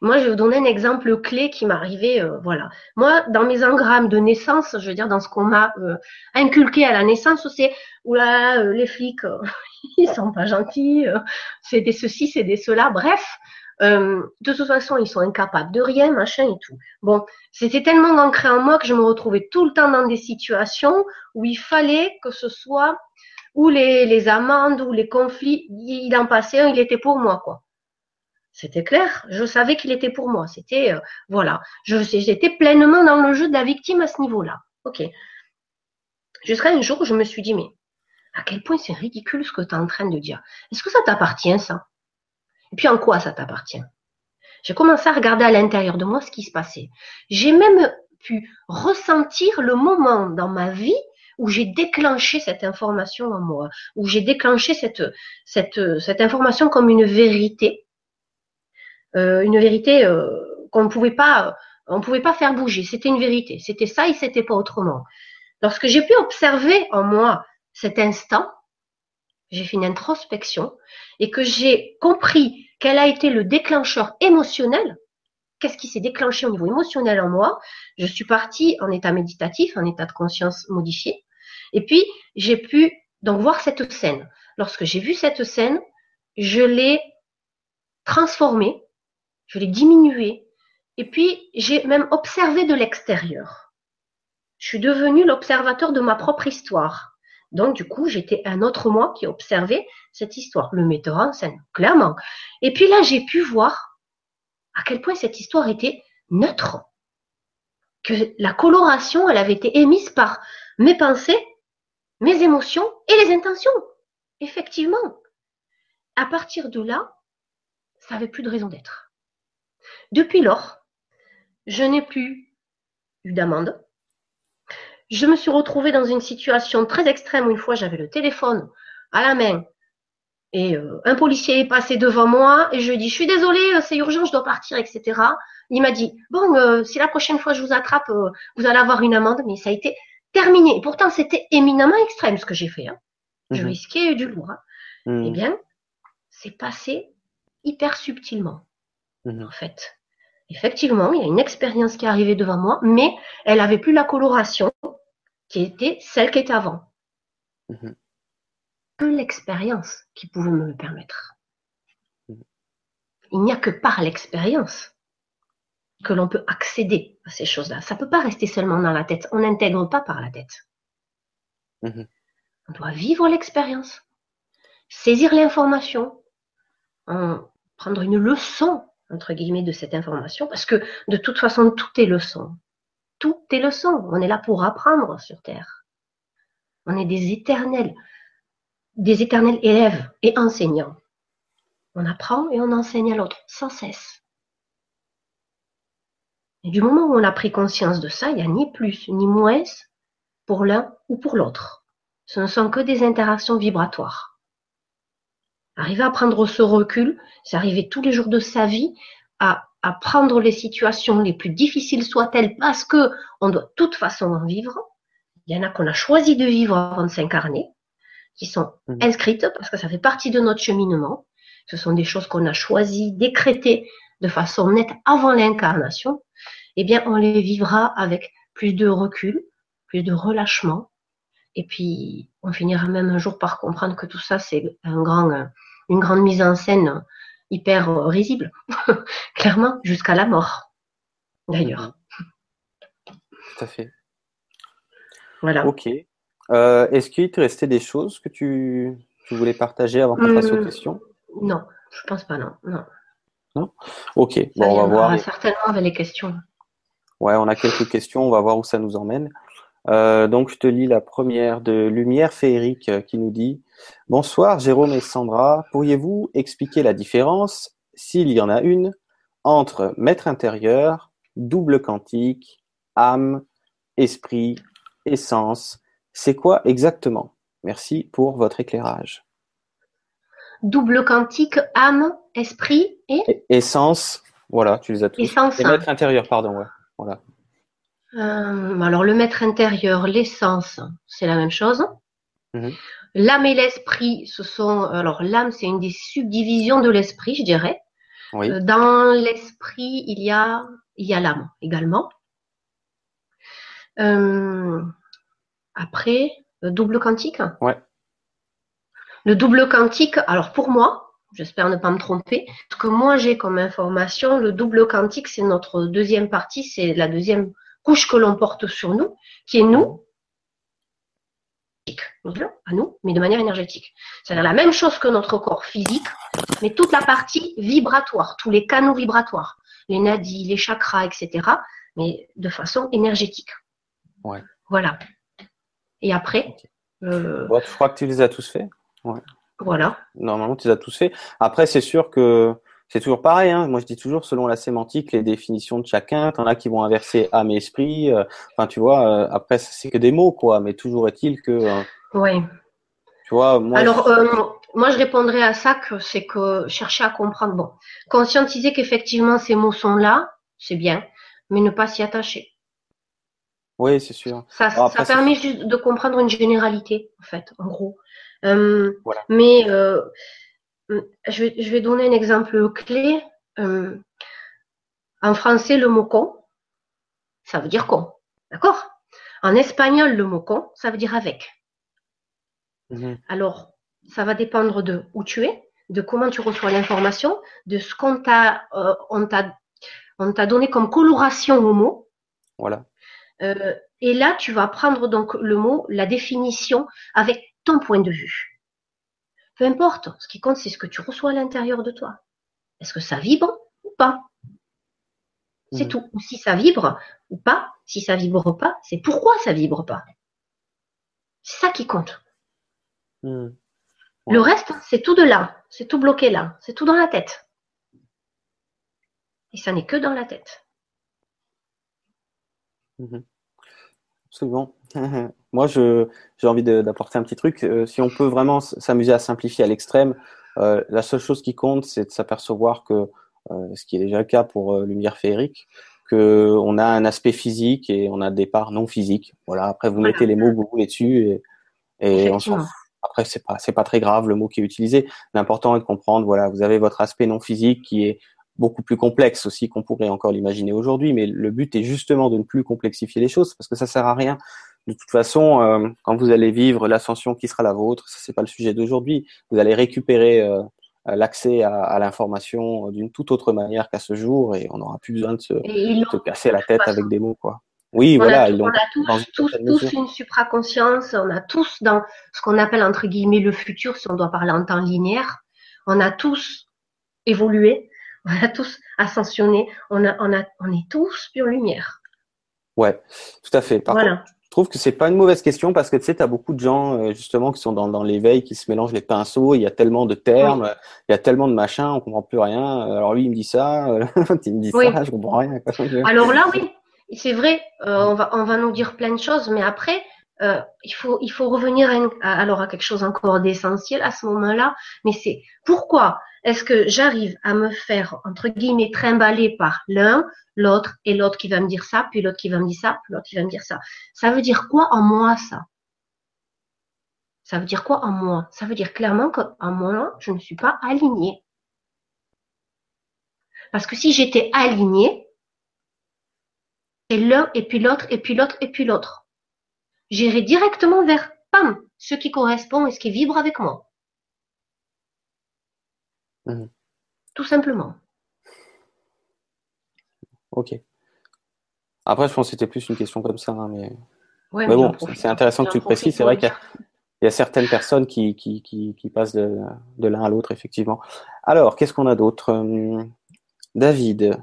Moi, je vais vous donner un exemple clé qui m'est arrivé. Euh, voilà. Moi, dans mes engrammes de naissance, je veux dire, dans ce qu'on m'a euh, inculqué à la naissance, c'est oula, euh, les flics, ils sont pas gentils, c'est des ceci, c'est des cela. Bref, euh, de toute façon, ils sont incapables de rien, machin et tout. Bon, c'était tellement ancré en moi que je me retrouvais tout le temps dans des situations où il fallait que ce soit ou les, les amendes ou les conflits, il en passait un, il était pour moi, quoi. C'était clair, je savais qu'il était pour moi. C'était, euh, voilà, j'étais pleinement dans le jeu de la victime à ce niveau-là. Ok. Jusqu'à un jour, je me suis dit, mais à quel point c'est ridicule ce que tu es en train de dire. Est-ce que ça t'appartient, ça? Et puis en quoi ça t'appartient? J'ai commencé à regarder à l'intérieur de moi ce qui se passait. J'ai même pu ressentir le moment dans ma vie où j'ai déclenché cette information en moi, où j'ai déclenché cette, information comme une vérité, une vérité euh, qu'on ne pouvait pas, on pouvait pas faire bouger. C'était une vérité. C'était ça et c'était pas autrement. Lorsque j'ai pu observer en moi cet instant, j'ai fait une introspection et que j'ai compris quel a été le déclencheur émotionnel, qu'est-ce qui s'est déclenché au niveau émotionnel en moi, je suis partie en état méditatif, en état de conscience modifié, et puis j'ai pu donc voir cette scène. Lorsque j'ai vu cette scène, je l'ai transformée, je l'ai diminuée, et puis j'ai même observé de l'extérieur. Je suis devenue l'observateur de ma propre histoire. Donc, du coup, j'étais un autre moi qui observait cette histoire, le metteur en scène, clairement. Et puis là, j'ai pu voir à quel point cette histoire était neutre. Que la coloration, elle avait été émise par mes pensées, mes émotions et les intentions. Effectivement. À partir de là, ça n'avait plus de raison d'être. Depuis lors, je n'ai plus eu d'amende, je me suis retrouvée dans une situation très extrême où une fois j'avais le téléphone à la main et euh, un policier est passé devant moi et je lui ai dit je suis désolée, euh, c'est urgent, je dois partir, etc. Il m'a dit bon, euh, si la prochaine fois je vous attrape, vous allez avoir une amende, mais ça a été terminé. Et pourtant c'était éminemment extrême ce que j'ai fait. Hein. du Mhm. risqué et du lourd. hein. Mhm. Eh bien, c'est passé hyper subtilement, Mhm. en fait. Effectivement, il y a une expérience qui est arrivée devant moi, mais elle avait plus la coloration qui était celle qui était avant. Mhm. Que l'expérience qui pouvait me le permettre. Mhm. Il n'y a que par l'expérience que l'on peut accéder à ces choses-là. Ça peut pas rester seulement dans la tête. On n'intègre pas par la tête. Mhm. On doit vivre l'expérience, saisir l'information, en prendre une leçon, entre guillemets, de cette information, parce que de toute façon, tout est leçon. Tout est leçon. On est là pour apprendre sur Terre. On est des éternels, des éternels élèves et enseignants. On apprend et on enseigne à l'autre, sans cesse. Et du moment où on a pris conscience de ça, il n'y a ni plus ni moins pour l'un ou pour l'autre. Ce ne sont que des interactions vibratoires. Arriver à prendre ce recul, c'est arriver tous les jours de sa vie à, à prendre les situations les plus difficiles soient-elles parce que on doit de toute façon en vivre. Il y en a qu'on a choisi de vivre avant de s'incarner, qui sont Mhm. inscrites parce que ça fait partie de notre cheminement. Ce sont des choses qu'on a choisi, décrétées de façon nette avant l'incarnation. Eh bien, on les vivra avec plus de recul, plus de relâchement. Et puis, on finira même un jour par comprendre que tout ça, c'est un grand, euh, une grande mise en scène hyper euh, risible, clairement, jusqu'à la mort, d'ailleurs. Tout à fait. Voilà. Ok. Euh, Est-ce qu'il te restait des choses que tu, tu voulais partager avant qu'on passe aux Hum. questions? Non, je pense pas, non. non. Ok. Ça Bon, on va voir. certainement avec les questions. Ouais, on a quelques questions. On va voir où ça nous emmène. Euh, donc, je te lis la première de Lumière Féerique euh, qui nous dit Bonsoir Jérôme et Sandra. Pourriez-vous expliquer la différence, s'il y en a une, entre maître intérieur, double quantique, âme, esprit, essence? C'est quoi exactement? Merci pour votre éclairage. Double quantique, âme, esprit et? Et- essence, voilà, tu les as tous. essence. Et maître intérieur, pardon, ouais. Voilà. Euh, alors, le maître intérieur, l'essence, c'est la même chose. Mhm. L'âme et l'esprit, ce sont. Alors, l'âme, c'est une des subdivisions de l'esprit, je dirais. Oui. Euh, Dans l'esprit, il y a, il y a l'âme également. Euh, après, le double quantique. Ouais. Le double quantique, alors pour moi, j'espère ne pas me tromper, ce que moi j'ai comme information, le double quantique, c'est notre deuxième partie, c'est la deuxième couche que l'on porte sur nous, qui est nous, à nous, mais de manière énergétique. C'est-à-dire la même chose que notre corps physique, mais toute la partie vibratoire, tous les canaux vibratoires, les nadis, les chakras, etc., mais de façon énergétique. Ouais. Voilà. Et après, Ok. euh, Bon, je crois que tu les as tous faits? voilà. Normalement, tu les as tous faits. Après, c'est sûr que c'est toujours pareil. Hein. Moi, je dis toujours, selon la sémantique, les définitions de chacun, t'en as qui vont inverser âme et esprit. euh, Enfin, tu vois, euh, après, c'est que des mots, quoi. Mais toujours est-il que, Ouais. tu vois, moi, Alors, euh, moi, je répondrais à ça que c'est que chercher à comprendre. Bon, conscientiser qu'effectivement ces mots sont là, c'est bien, mais ne pas s'y attacher. oui, c'est sûr. Ça, Alors permet juste de comprendre une généralité, en fait, en gros. Euh, Voilà. Mais euh, je, vais, je vais donner un exemple clé. Euh, en français, le mot con, ça veut dire con. D'accord? En espagnol, le mot con, ça veut dire avec. Mhm. Alors, ça va dépendre de où tu es, de comment tu reçois l'information, de ce qu'on t'a euh, on t'a on t'a donné comme coloration au mot. Voilà. Euh, et là, tu vas prendre donc le mot, la définition avec ton point de vue. Peu importe, ce qui compte, c'est ce que tu reçois à l'intérieur de toi. Est-ce que ça vibre ou pas? C'est Mhm. tout. Ou si ça vibre ou pas, si ça vibre pas, c'est pourquoi ça vibre pas. C'est ça qui compte. Mhm. Le reste, c'est tout de là. C'est tout bloqué là. C'est tout dans la tête. Et ça n'est que dans la tête. Mhm. Absolument. Moi, je, j'ai envie d'apporter un petit truc. Euh, si on peut vraiment s'amuser à simplifier à l'extrême, euh, la seule chose qui compte, c'est de s'apercevoir que, euh, ce qui est déjà le cas pour Lumière Féerique, que on a un aspect physique et on a des parts non physiques. Voilà. Après, vous Voilà. mettez les mots que vous voulez dessus et, et on s'en. Après, c'est pas, c'est pas très grave le mot qui est utilisé. L'important est de comprendre, voilà, vous avez votre aspect non physique qui est beaucoup plus complexe aussi qu'on pourrait encore l'imaginer aujourd'hui, mais le but est justement de ne plus complexifier les choses parce que ça sert à rien. De toute façon, euh, quand vous allez vivre l'ascension qui sera la vôtre, ça c'est pas le sujet d'aujourd'hui. Vous allez récupérer euh, l'accès à, à l'information d'une toute autre manière qu'à ce jour et on n'aura plus besoin de se, se casser la tête avec des mots, quoi. Oui, on voilà, a, on a tous, tous, tous une supraconscience, on a tous dans ce qu'on appelle entre guillemets le futur, si on doit parler en temps linéaire, on a tous évolué, on a tous ascensionné, on, a, on, a, on est tous pure lumière. Ouais, tout à fait. Par voilà. contre, je trouve que c'est pas une mauvaise question parce que tu sais, tu as beaucoup de gens euh, justement qui sont dans, dans l'éveil, qui se mélangent les pinceaux, il y a tellement de termes, Oui. il y a tellement de machins, on comprend plus rien. Alors lui, il me dit ça, euh, il me Oui. ça, je comprends rien. Alors là, oui, c'est vrai, euh, on, va, on va nous dire plein de choses, mais après, euh, il, faut, il faut revenir à, une- à- alors à quelque chose encore d'essentiel à ce moment-là, mais c'est pourquoi est-ce que j'arrive à me faire, entre guillemets, trimballer par l'un, l'autre, et l'autre qui va me dire ça, puis l'autre qui va me dire ça, puis l'autre qui va me dire ça? Ça veut dire quoi en moi, ça? Ça veut dire quoi en moi? Ça veut dire clairement qu'en moi, je ne suis pas alignée. Parce que si j'étais alignée, et l'un, et puis l'autre, et puis l'autre, et puis l'autre. J'irai directement vers, pam, ce qui correspond et ce qui vibre avec moi. Mhm. Tout simplement. Ok. Après, je pense que c'était plus une question comme ça, hein, mais, Ouais, mais j'en bon, c'est intéressant que tu le précises. C'est vrai qu'il y a, y certaines personnes qui, qui, qui, qui passent de, de l'un à l'autre, effectivement. Alors, qu'est-ce qu'on a d'autre? Hum, David.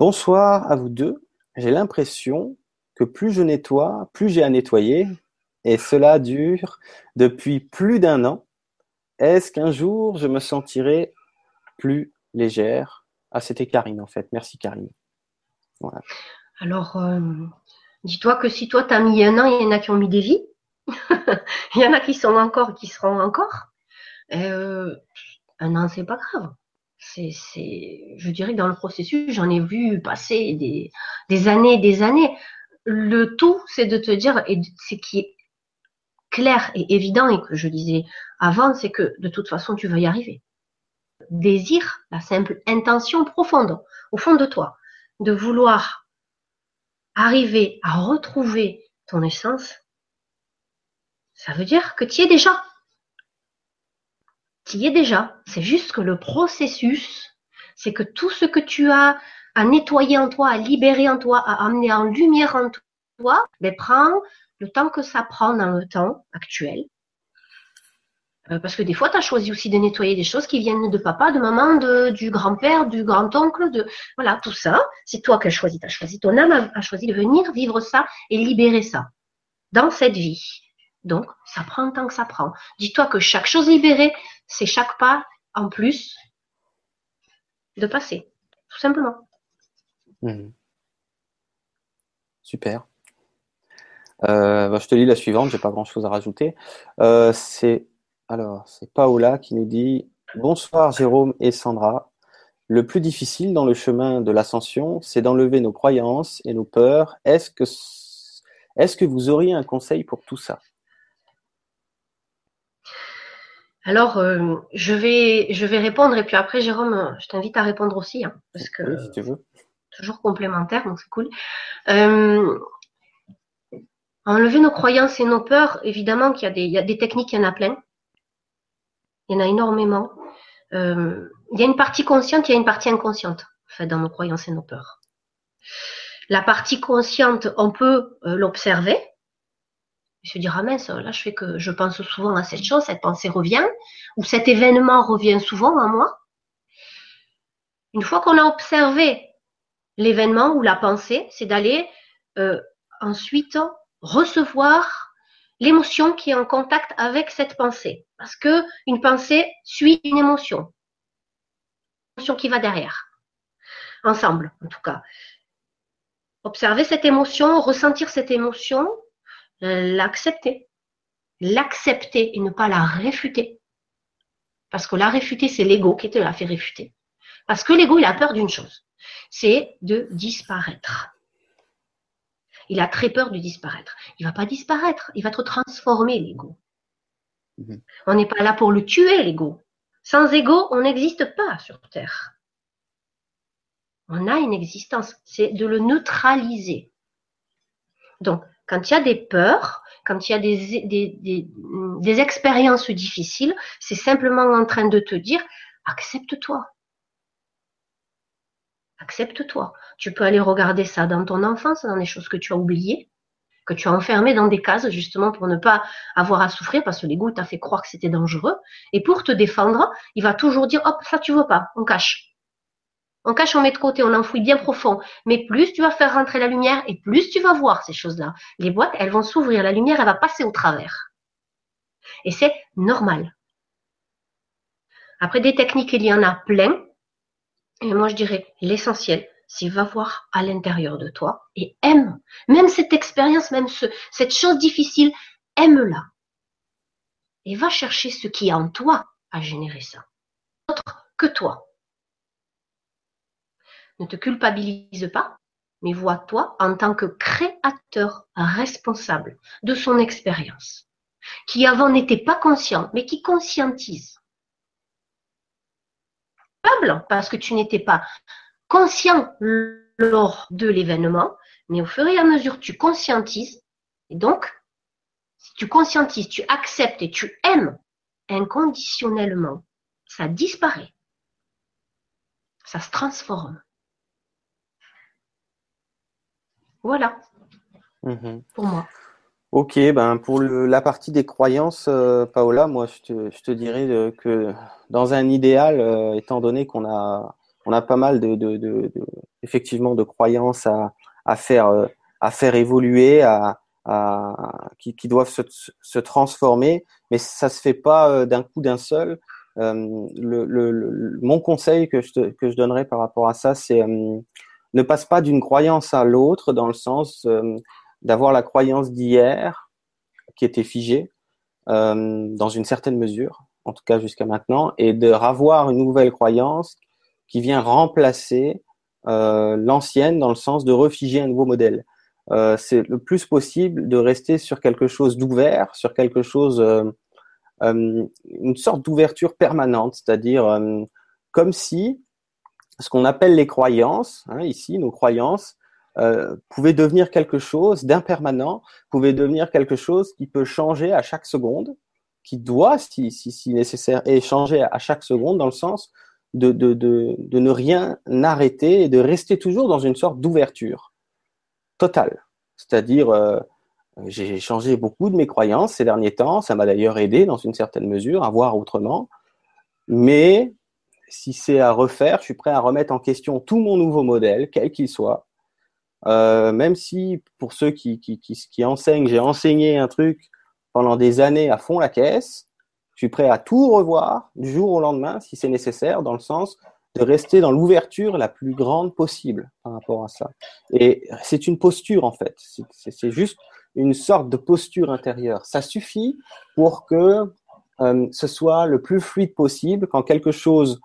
Bonsoir à vous deux. J'ai l'impression que plus je nettoie, plus j'ai à nettoyer, et cela dure depuis plus d'un an. Est-ce qu'un jour je me sentirai plus légère? Ah, c'était Karine en fait. Merci Karine. Voilà. Alors, euh, dis-toi que si toi t'as mis un an, il y en a qui ont mis des vies. il y en a qui sont encore, qui seront encore. Euh, un an, c'est pas grave. C'est, c'est, je dirais que dans le processus, j'en ai vu passer des, des années, des années. Le tout, c'est de te dire, et c'est qui est clair et évident et que je disais avant, c'est que de toute façon, tu vas y arriver. Désir, la simple intention profonde, au fond de toi, de vouloir arriver à retrouver ton essence, ça veut dire que tu y es déjà. Tu y es déjà. C'est juste que le processus, c'est que tout ce que tu as à nettoyer en toi, à libérer en toi, à amener en lumière en toi, ben prends le temps que ça prend dans le temps actuel. Euh, parce que des fois, tu as choisi aussi de nettoyer des choses qui viennent de papa, de maman, de, du grand-père, du grand-oncle, de voilà, tout ça. C'est toi qui as choisi, tu choisi, ton âme a choisi de venir vivre ça et libérer ça dans cette vie. Donc, ça prend le temps que ça prend. Dis-toi que chaque chose libérée, c'est chaque pas en plus de passer, tout simplement. Mhm. Super. Euh, bah, je te lis la suivante, j'ai pas grand chose à rajouter. Euh, c'est alors c'est Paola qui nous dit Bonsoir Jérôme et Sandra. Le plus difficile dans le chemin de l'ascension, c'est d'enlever nos croyances et nos peurs. Est-ce que est-ce que vous auriez un conseil pour tout ça? Alors, euh, je vais je vais répondre et puis après Jérôme, je t'invite à répondre aussi hein, parce que Oui, si tu veux. toujours complémentaire, donc c'est cool. Euh, enlever nos croyances et nos peurs, évidemment qu'il y a des, il y a des techniques, il y en a plein. Il y en a énormément. Euh, il y a une partie consciente, il y a une partie inconsciente, en fait, dans nos croyances et nos peurs. La partie consciente, on peut l'observer, et se dire, ah mince, là, je fais que je pense souvent à cette chose, cette pensée revient, ou cet événement revient souvent à moi. Une fois qu'on a observé l'événement ou la pensée, c'est d'aller euh, ensuite recevoir l'émotion qui est en contact avec cette pensée. Parce que une pensée suit une émotion. L'émotion qui va derrière. Ensemble, en tout cas. Observer cette émotion, ressentir cette émotion, l'accepter. L'accepter et ne pas la réfuter. Parce que la réfuter, c'est l'ego qui te l'a fait réfuter. Parce que l'ego, il a peur d'une chose. C'est de disparaître. Il a très peur de disparaître. Il va pas disparaître, il va te transformer l'ego. Mhm. On n'est pas là pour le tuer, l'ego. Sans ego, on n'existe pas sur Terre. On a une existence, c'est de le neutraliser. Donc, quand il y a des peurs, quand il y a des, expériences difficiles, c'est simplement en train de te dire, accepte-toi. Accepte-toi. Tu peux aller regarder ça dans ton enfance, dans des choses que tu as oubliées que tu as enfermé dans des cases justement pour ne pas avoir à souffrir parce que l'ego t'a fait croire que c'était dangereux. Et pour te défendre, il va toujours dire, hop, ça tu veux pas, on cache. On cache, on met de côté, on enfouit bien profond. Mais plus tu vas faire rentrer la lumière et plus tu vas voir ces choses-là. Les boîtes, elles vont s'ouvrir, la lumière, elle va passer au travers. Et c'est normal. Après des techniques, il y en a plein. Et moi, je dirais l'essentiel, c'est va voir à l'intérieur de toi et aime. Même cette expérience, même cette chose difficile, aime-la. Et va chercher ce qui est en toi à générer ça. Autre que toi. Ne te culpabilise pas, mais vois-toi en tant que créateur responsable de son expérience, qui avant n'était pas conscient, mais qui conscientise. Parce que tu n'étais pas conscient lors de l'événement, mais au fur et à mesure tu conscientises, et donc, si tu conscientises, tu acceptes et tu aimes inconditionnellement, ça disparaît. Ça se transforme. Voilà. Mhm. Pour moi. Ok, ben pour la partie des croyances, euh, Paola, moi je te, dirais que dans un idéal, euh, étant donné qu'on a on a pas mal de, de, de, effectivement de croyances à, à faire euh, à faire évoluer, à, à qui, qui, doivent se, se, transformer, mais ça se fait pas euh, d'un coup d'un seul. Euh, le, le, mon conseil que je, te, que je donnerais par rapport à ça, c'est euh, ne passe pas d'une croyance à l'autre dans le sens d'avoir la croyance d'hier qui était figée dans une certaine mesure, en tout cas jusqu'à maintenant, et de ravoir une nouvelle croyance qui vient remplacer euh, l'ancienne dans le sens de refiger un nouveau modèle. Euh, c'est le plus possible de rester sur quelque chose d'ouvert, sur quelque chose, euh, euh une sorte d'ouverture permanente, c'est-à-dire euh, comme si ce qu'on appelle les croyances, hein, ici nos croyances, euh, pouvaient devenir quelque chose d'impermanent, pouvaient devenir quelque chose qui peut changer à chaque seconde, qui doit, si, si, si nécessaire, et changer à chaque seconde dans le sens de, de, de, de, ne rien arrêter et de rester toujours dans une sorte d'ouverture totale. C'est-à-dire, euh, j'ai changé beaucoup de mes croyances ces derniers temps, ça m'a d'ailleurs aidé dans une certaine mesure à voir autrement, mais si c'est à refaire, je suis prêt à remettre en question tout mon nouveau modèle, quel qu'il soit, euh, même si pour ceux qui, enseignent, j'ai enseigné un truc pendant des années à fond la caisse, je suis prêt à tout revoir du jour au lendemain si c'est nécessaire, dans le sens de rester dans l'ouverture la plus grande possible par rapport à ça. Et c'est une posture en fait, c'est juste une sorte de posture intérieure. Ça suffit pour que euh, ce soit le plus fluide possible quand quelque chose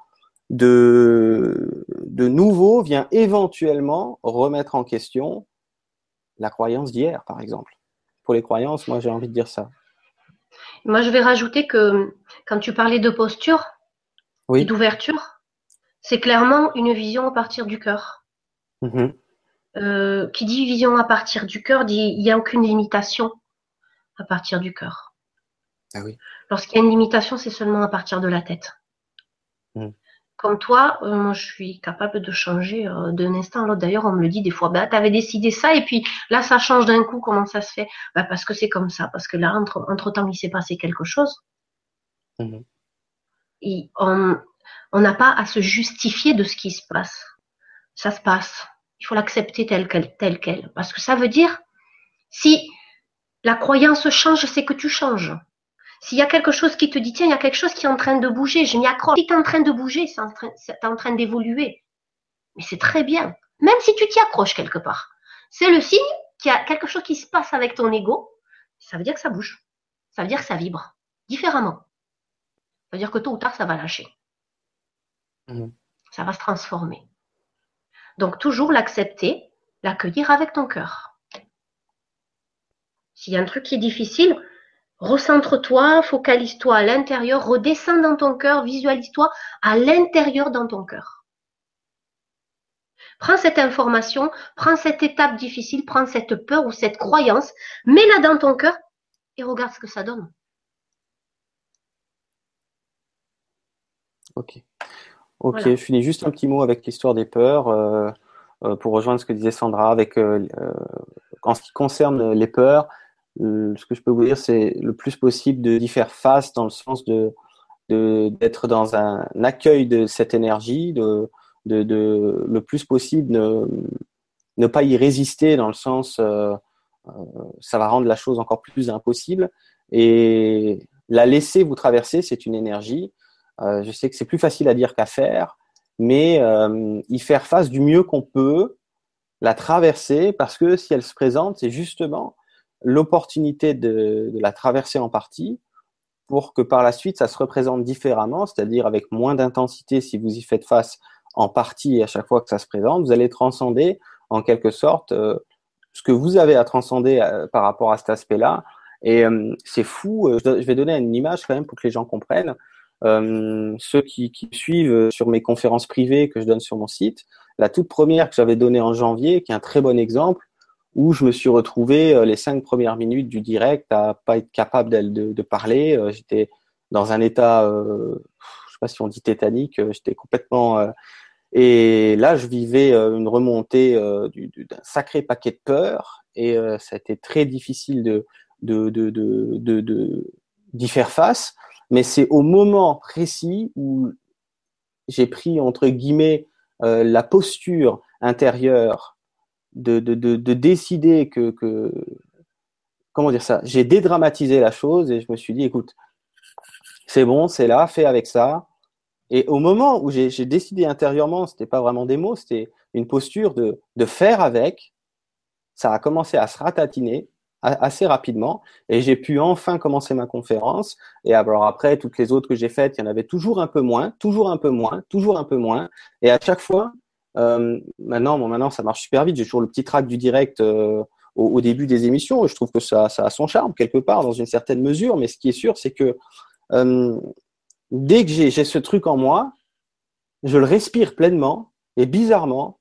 de, de nouveau vient éventuellement remettre en question la croyance d'hier, par exemple. Pour les croyances, moi j'ai envie de dire ça. Moi, je vais rajouter que quand tu parlais de posture et d'ouverture, c'est clairement une vision à partir du cœur. Mm-hmm. Euh, qui dit vision à partir du cœur, dit il n'y a aucune limitation à partir du cœur. Ah oui. Lorsqu'il y a une limitation, c'est seulement à partir de la tête. Mm comme toi, euh, moi, je suis capable de changer euh, d'un instant à l'autre. D'ailleurs, on me le dit des fois, bah, tu avais décidé ça et puis là, ça change d'un coup. Comment ça se fait? Bah, Parce que c'est comme ça. Parce que là, entre, entre temps, il s'est passé quelque chose. Mmh et on n'a pas à se justifier de ce qui se passe. Ça se passe. Il faut l'accepter tel quel, tel quel. Parce que ça veut dire, si la croyance change, c'est que tu changes. S'il y a quelque chose qui te dit, tiens, il y a quelque chose qui est en train de bouger, je m'y accroche. Si tu es en train de bouger, c'est en train, en train d'évoluer. Mais c'est très bien. Même si tu t'y accroches quelque part. C'est le signe qu'il y a quelque chose qui se passe avec ton ego. Ça veut dire que ça bouge. Ça veut dire que ça vibre différemment. Ça veut dire que tôt ou tard, ça va lâcher. Mmh. Ça va se transformer. Donc, toujours l'accepter, l'accueillir avec ton cœur. S'il y a un truc qui est difficile, Recentre-toi, focalise-toi à l'intérieur, redescends dans ton cœur, visualise-toi à l'intérieur dans ton cœur. Prends cette information, prends cette étape difficile, prends cette peur ou cette croyance, mets-la dans ton cœur et regarde ce que ça donne. Ok. Ok, je finis juste un petit mot avec l'histoire des peurs euh, euh, pour rejoindre ce que disait Sandra. Avec, euh, en ce qui concerne les peurs, ce que je peux vous dire, c'est le plus possible d'y faire face dans le sens de d'être dans un accueil de cette énergie, de, de, de le plus possible ne, ne pas y résister dans le sens euh, ça va rendre la chose encore plus impossible et la laisser vous traverser, c'est une énergie. Euh, je sais que c'est plus facile à dire qu'à faire, mais euh, y faire face du mieux qu'on peut, la traverser, parce que si elle se présente, c'est justement l'opportunité de, la traverser en partie pour que par la suite ça se représente différemment, c'est-à-dire avec moins d'intensité si vous y faites face en partie à chaque fois que ça se présente, vous allez transcender en quelque sorte euh, ce que vous avez à transcender euh, par rapport à cet aspect-là. Et euh, c'est fou, je, vais donner une image quand même pour que les gens comprennent. ceux qui, qui suivent sur mes conférences privées que je donne sur mon site, la toute première que j'avais donnée en janvier, qui est un très bon exemple, où je me suis retrouvé euh, les cinq premières minutes du direct à pas être capable de, de, parler. Euh, j'étais dans un état, euh, je sais pas si on dit tétanique, euh, j'étais complètement. et là, je vivais une remontée d'un sacré paquet de peur, et ça a été très difficile de d'y faire face. Mais c'est au moment précis où j'ai pris entre guillemets la posture intérieure de, de, de, décider que, que, comment dire ça, j'ai dédramatisé la chose et je me suis dit, écoute, c'est bon, c'est là, fais avec ça. Et au moment où j'ai décidé intérieurement, c'était pas vraiment des mots, c'était une posture de, de faire avec, ça a commencé à se ratatiner assez rapidement et j'ai pu enfin commencer ma conférence. Et alors après, toutes les autres que j'ai faites, il y en avait toujours un peu moins, toujours un peu moins, toujours un peu moins. Et à chaque fois, maintenant, bon, maintenant, ça marche super vite. J'ai toujours le petit track du direct euh, au, début des émissions. Je trouve que ça, ça a son charme quelque part, dans une certaine mesure. Mais ce qui est sûr, c'est que euh, dès que j'ai ce truc en moi, je le respire pleinement. Et bizarrement,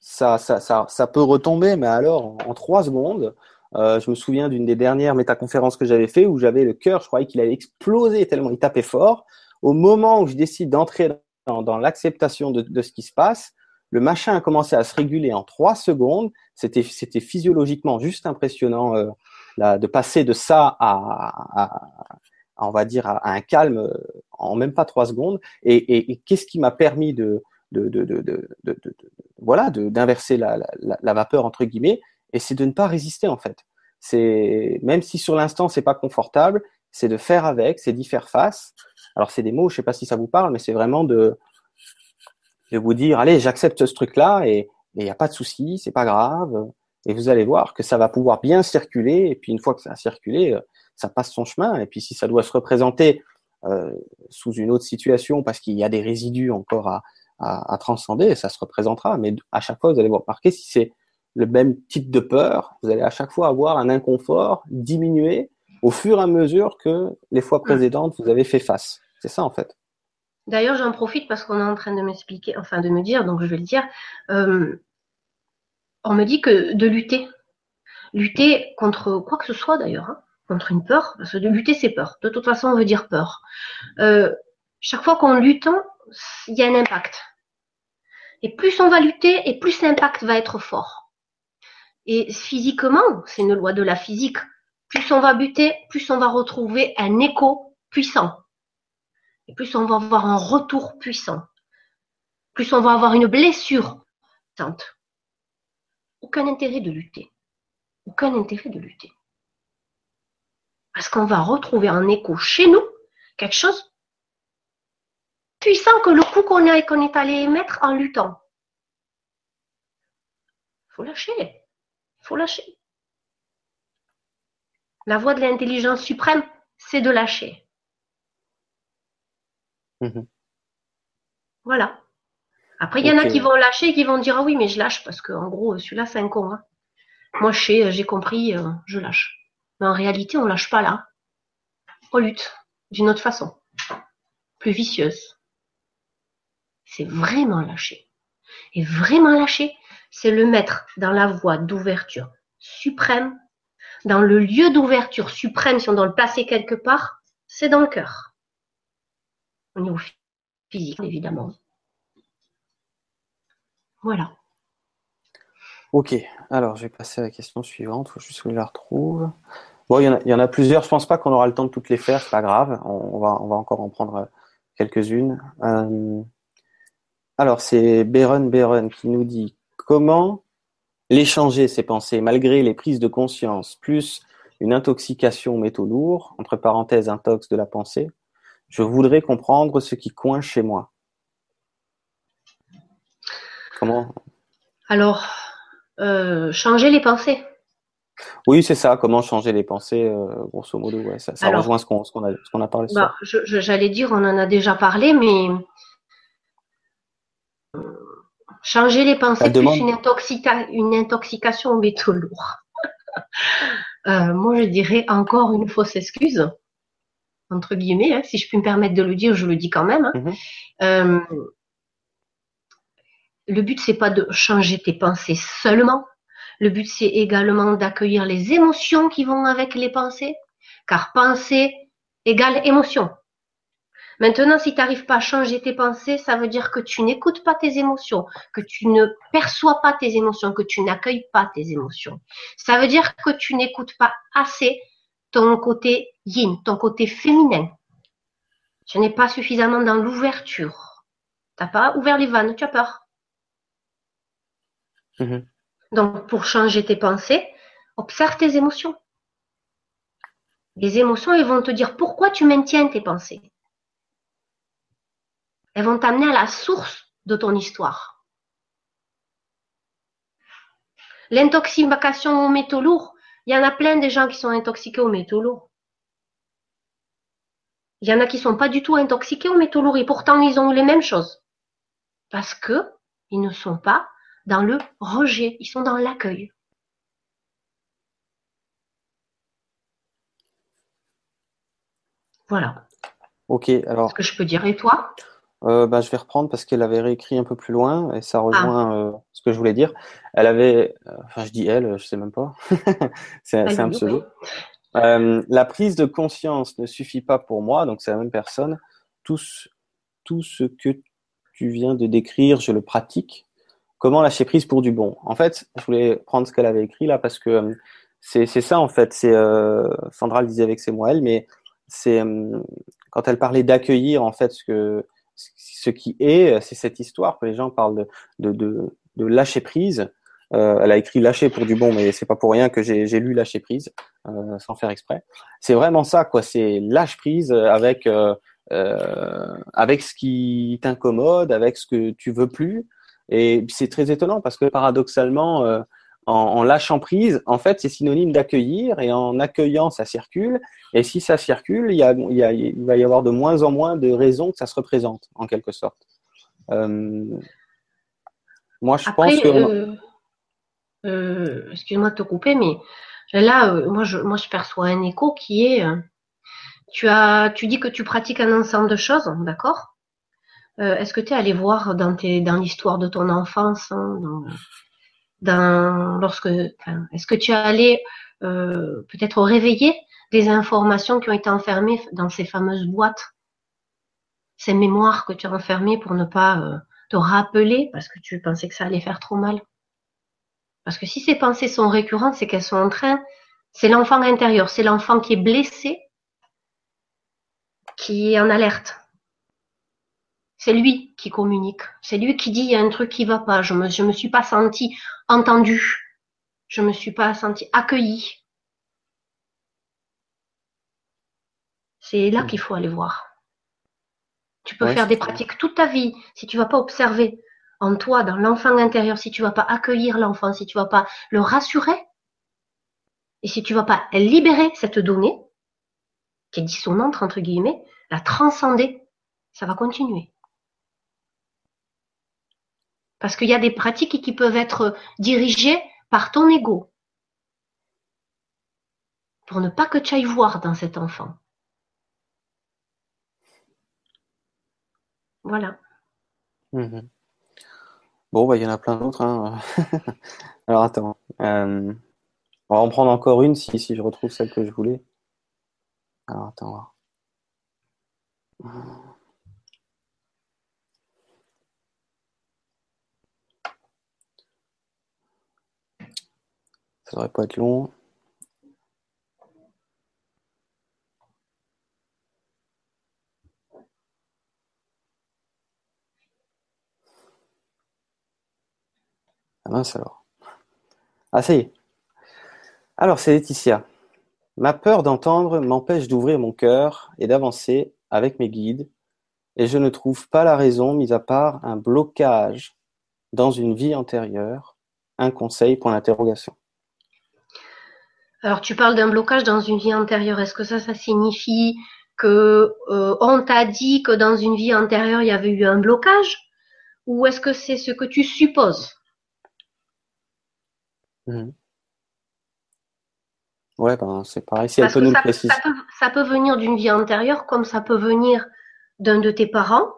ça, ça, ça, ça peut retomber, mais alors en, trois secondes. Euh, je me souviens d'une des dernières métaconférences que j'avais fait où j'avais le cœur, je croyais qu'il allait exploser tellement il tapait fort. Au moment où je décide d'entrer dans, l'acceptation de, de, ce qui se passe, le machin a commencé à se réguler en trois secondes. C'était, physiologiquement juste impressionnant euh, là, de passer de ça à, à, on va dire, à, un calme euh, en même pas trois secondes. Et, et, et qu'est-ce qui m'a permis de, de, de, de voilà, d'inverser la, la, la, vapeur entre guillemets Et c'est de ne pas résister en fait. C'est même si sur l'instant c'est pas confortable, c'est de faire avec, c'est d'y faire face. Alors c'est des mots, je sais pas si ça vous parle, mais c'est vraiment de, de vous dire, allez, j'accepte ce truc-là et il n'y a pas de souci, c'est pas grave. Et vous allez voir que ça va pouvoir bien circuler. Et puis une fois que ça a circulé, euh, ça passe son chemin. Et puis si ça doit se représenter euh, sous une autre situation parce qu'il y a des résidus encore à, à, à, transcender, ça se représentera. Mais à chaque fois, vous allez voir remarquer si c'est le même type de peur, vous allez à chaque fois avoir un inconfort diminué au fur et à mesure que les fois précédentes vous avez fait face. C'est ça en fait. D'ailleurs, j'en profite parce qu'on est en train de m'expliquer, enfin de me dire, donc je vais le dire. Euh, on me dit que de lutter, lutter contre quoi que ce soit d'ailleurs, hein, contre une peur, parce que de lutter c'est peur. De toute façon, on veut dire peur. Euh, chaque fois qu'on lutte, il y a un impact. Et plus on va lutter, et plus l'impact va être fort. Et physiquement, c'est une loi de la physique. Plus on va buter, plus on va retrouver un écho puissant et plus on va avoir un retour puissant, plus on va avoir une blessure puissante. Aucun intérêt de lutter. Aucun intérêt de lutter. Parce qu'on va retrouver un écho chez nous, quelque chose puissant que le coup qu'on qu'on est allé émettre en luttant. Faut lâcher. Faut lâcher. La voie de l'intelligence suprême, c'est de lâcher. Mhm. Voilà. Après, il y en a qui vont lâcher et qui vont dire Ah oui, mais je lâche parce que en gros, celui-là, c'est un con. Hein. Moi, je sais, j'ai compris, euh, je lâche. Mais en réalité, on lâche pas là. On lutte d'une autre façon, plus vicieuse. C'est vraiment lâcher. Et vraiment lâcher, c'est le mettre dans la voie d'ouverture suprême, dans le lieu d'ouverture suprême, si on doit le placer quelque part, c'est dans le cœur. Au niveau physique, évidemment. Voilà. Ok, alors je vais passer à la question suivante, il faut juste que je la retrouve. Bon, il y, en a, plusieurs, je pense pas qu'on aura le temps de toutes les faire, c'est pas grave, on, va, encore en prendre euh, quelques-unes. Euh, alors c'est Beren Beren qui nous dit comment l'échanger ces pensées malgré les prises de conscience plus une intoxication aux métaux lourds, entre parenthèses intox de la pensée, je voudrais comprendre ce qui coince chez moi. Comment? Alors, euh, changer les pensées. Oui, c'est ça. Comment changer les pensées, euh, grosso modo. Ouais, ça, rejoint ce qu'on a, a, parlé. Bah, J'allais dire, on en a déjà parlé, mais changer les pensées plus une, une, intoxication aux métaux lourds. Euh, moi, je dirais encore une fausse excuse, entre guillemets, hein, si je puis me permettre de le dire, je le dis quand même. Hein. Mhm le but c'est pas de changer tes pensées seulement. Le but c'est également d'accueillir les émotions qui vont avec les pensées, car pensée égale émotion. Maintenant, si tu n'arrives pas à changer tes pensées, ça veut dire que tu n'écoutes pas tes émotions, que tu ne perçois pas tes émotions, que tu n'accueilles pas tes émotions. Ça veut dire que tu n'écoutes pas assez ton côté yin, ton côté féminin. Tu n'es pas suffisamment dans l'ouverture. Tu n'as pas ouvert les vannes, tu as peur. Mhm. Donc, pour changer tes pensées, observe tes émotions. Les émotions, elles vont te dire pourquoi tu maintiens tes pensées. Elles vont t'amener à la source de ton histoire. L'intoxication aux métaux lourds, il y en a plein des gens qui sont intoxiqués aux métaux lourds. Il y en a qui sont pas du tout intoxiqués aux métaux lourds et pourtant ils ont les mêmes choses. Parce que ils ne sont pas dans le rejet, ils sont dans l'accueil. Voilà. Ok, alors. Ce que je peux dire, et toi? Euh, bah, Je vais reprendre parce qu'elle avait réécrit un peu plus loin et ça rejoint ah. euh, ce que je voulais dire. Elle avait, euh, enfin je dis elle, je sais même pas, c'est un pseudo. la prise de conscience ne suffit pas pour moi, donc c'est la même personne. Tout, tout ce que tu viens de décrire, je le pratique, Comment lâcher prise pour du bon? En fait, je voulais prendre ce qu'elle avait écrit là parce que c'est ça en fait. C'est Sandra le disait avec ses mots elle, mais c'est quand elle parlait d'accueillir en fait ce que ce qui est, c'est cette histoire que les gens parlent de de, de, lâcher prise. Euh, elle a écrit lâcher pour du bon, mais c'est pas pour rien que j'ai lu lâcher prise euh, sans faire exprès. C'est vraiment ça, quoi. C'est lâche prise avec euh, avec ce qui t'incommode, avec ce que tu veux plus, et c'est très étonnant parce que paradoxalement, en, lâchant prise, en fait, c'est synonyme d'accueillir et en accueillant, ça circule. Et si ça circule, il, y a, il, y a, il, va y avoir de moins en moins de raisons que ça se représente, en quelque sorte. Euh, moi, je pense que. Euh, euh, Excuse-moi de te couper, mais là, moi, je, moi, je perçois un écho qui est. tu, as, tu dis que tu pratiques un ensemble de choses, d'accord? Est-ce que tu es allé voir dans, tes, dans l'histoire de ton enfance, hein, dans, lorsque, est-ce que tu es allé euh, peut-être réveiller des informations qui ont été enfermées dans ces fameuses boîtes, ces mémoires que tu as enfermées pour ne pas euh, te rappeler parce que tu pensais que ça allait faire trop mal? Parce que si ces pensées sont récurrentes, c'est qu'elles sont en train, c'est l'enfant intérieur, c'est l'enfant qui est blessé, qui est en alerte. C'est lui qui communique. C'est lui qui dit il y a un truc qui va pas. Je me, je me suis pas senti entendu. Je me suis pas senti accueilli. C'est là qu'il faut aller voir. Tu peux faire des pratiques toute ta vie si tu vas pas observer en toi, dans l'enfant intérieur, si tu vas pas accueillir l'enfant, si tu vas pas le rassurer, et si tu vas pas libérer cette donnée, qui est dissonante entre guillemets, la transcender, ça va continuer. Parce qu'il y a des pratiques qui peuvent être dirigées par ton ego. pour ne pas que tu ailles voir dans cet enfant. Voilà. Mhm. Bon, bah, il y en a plein d'autres. Hein. Alors attends. Euh, on va en prendre encore une si, je retrouve celle que je voulais. Alors attends. Ça devrait pas être long. Ah mince alors. Ah ça y est. Alors c'est Laetitia. Ma peur d'entendre m'empêche d'ouvrir mon cœur et d'avancer avec mes guides, et je ne trouve pas la raison, mis à part un blocage dans une vie antérieure. Un conseil pour l'interrogation. Alors tu parles d'un blocage dans une vie antérieure. Est-ce que ça, ça signifie que euh, on t'a dit que dans une vie antérieure il y avait eu un blocage, ou est-ce que c'est ce que tu supposes? Mhm. Ouais, ben, c'est pareil. Si elle peut nous le préciser. Ça peut, venir d'une vie antérieure, comme ça peut venir d'un de tes parents.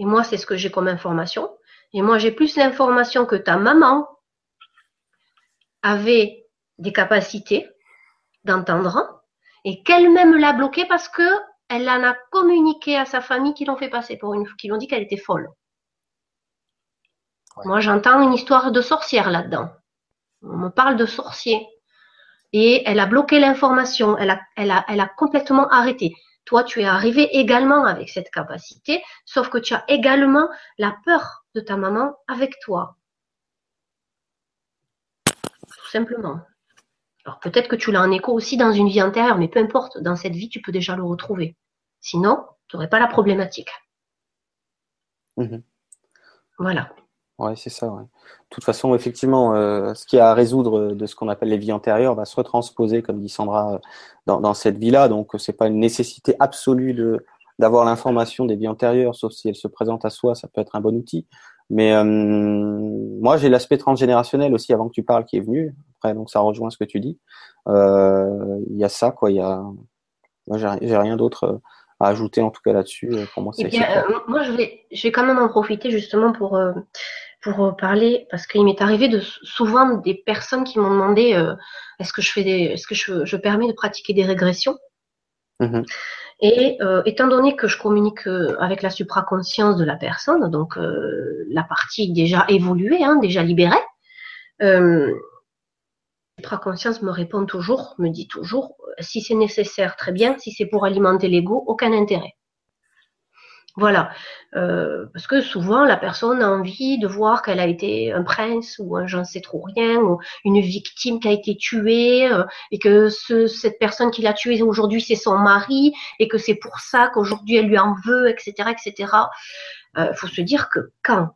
Et moi, c'est ce que j'ai comme information. Et moi, j'ai plus l'information que ta maman avait des capacités d'entendre et qu'elle-même l'a bloqué parce que elle en a communiqué à sa famille qui l'ont fait passer pour une, qui l'ont dit qu'elle était folle. Moi, j'entends une histoire de sorcière là-dedans. On me parle de sorcier. Et elle a bloqué l'information, elle a, elle, a, elle a complètement arrêté. Toi, tu es arrivé également avec cette capacité, sauf que tu as également la peur de ta maman avec toi. Tout simplement. Alors peut-être que tu l'as en écho aussi dans une vie antérieure, mais peu importe, dans cette vie, tu peux déjà le retrouver. Sinon, tu n'aurais pas la problématique. Mhm. Voilà. Ouais, c'est ça. Ouais. De toute façon, effectivement, euh, ce qui a à résoudre de ce qu'on appelle les vies antérieures va se retransposer, comme dit Sandra, dans, dans cette vie-là. Donc, c'est pas une nécessité absolue de d'avoir l'information des vies antérieures, sauf si elle se présente à soi, ça peut être un bon outil. Mais euh, moi, j'ai l'aspect transgénérationnel aussi avant que tu parles qui est venu. Après, donc ça rejoint ce que tu dis. Euh, il y a ça, quoi. Il y a, moi, j'ai rien d'autre à ajouter en tout cas là-dessus. Pour moi, c'est. Eh moi, je vais, je vais quand même en profiter justement pour pour euh, parler parce qu'il m'est arrivé de souvent des personnes qui m'ont demandé euh, est-ce que je fais des est-ce que je, je, permets de pratiquer des régressions? Mmh et euh, étant donné que je communique avec la supraconscience de la personne donc la partie déjà évoluée hein, déjà libérée la supraconscience me répond toujours me dit toujours si c'est nécessaire très bien. Si c'est pour alimenter l'ego aucun intérêt voilà, euh, parce que souvent la personne a envie de voir qu'elle a été un prince ou un j'en sais trop rien ou une victime qui a été tuée euh, et que ce, cette personne qui l'a tuée aujourd'hui c'est son mari et que c'est pour ça qu'aujourd'hui elle lui en veut, etc., etc. Il euh, faut se dire que quand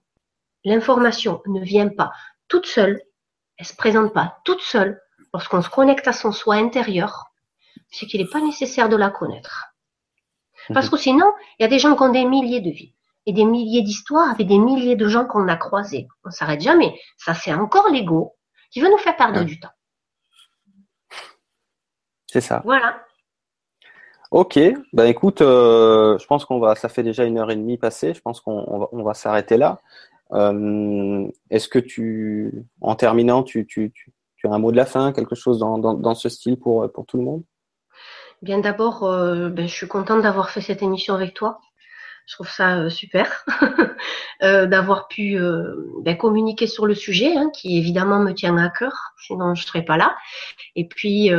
l'information ne vient pas toute seule, elle se présente pas toute seule, lorsqu'on se connecte à son soi intérieur, c'est qu'il n'est pas nécessaire de la connaître. Parce que sinon, il y a des gens qui ont des milliers de vies et des milliers d'histoires avec des milliers de gens qu'on a croisés. On s'arrête jamais. Ça, c'est encore l'ego qui veut nous faire perdre du temps. C'est ça. Voilà. Ok, ben écoute, euh, je pense qu'on va, ça fait déjà une heure et demie passée, je pense qu'on va, on va s'arrêter là. Euh, est-ce que tu, en terminant, tu, tu, tu, tu, as un mot de la fin, quelque chose dans, dans, dans ce style pour, pour tout le monde? Bien d'abord, euh, ben, je suis contente d'avoir fait cette émission avec toi. Je trouve ça euh, super euh, d'avoir pu ben, communiquer sur le sujet, hein, qui évidemment me tient à cœur, sinon je serais pas là. Et puis,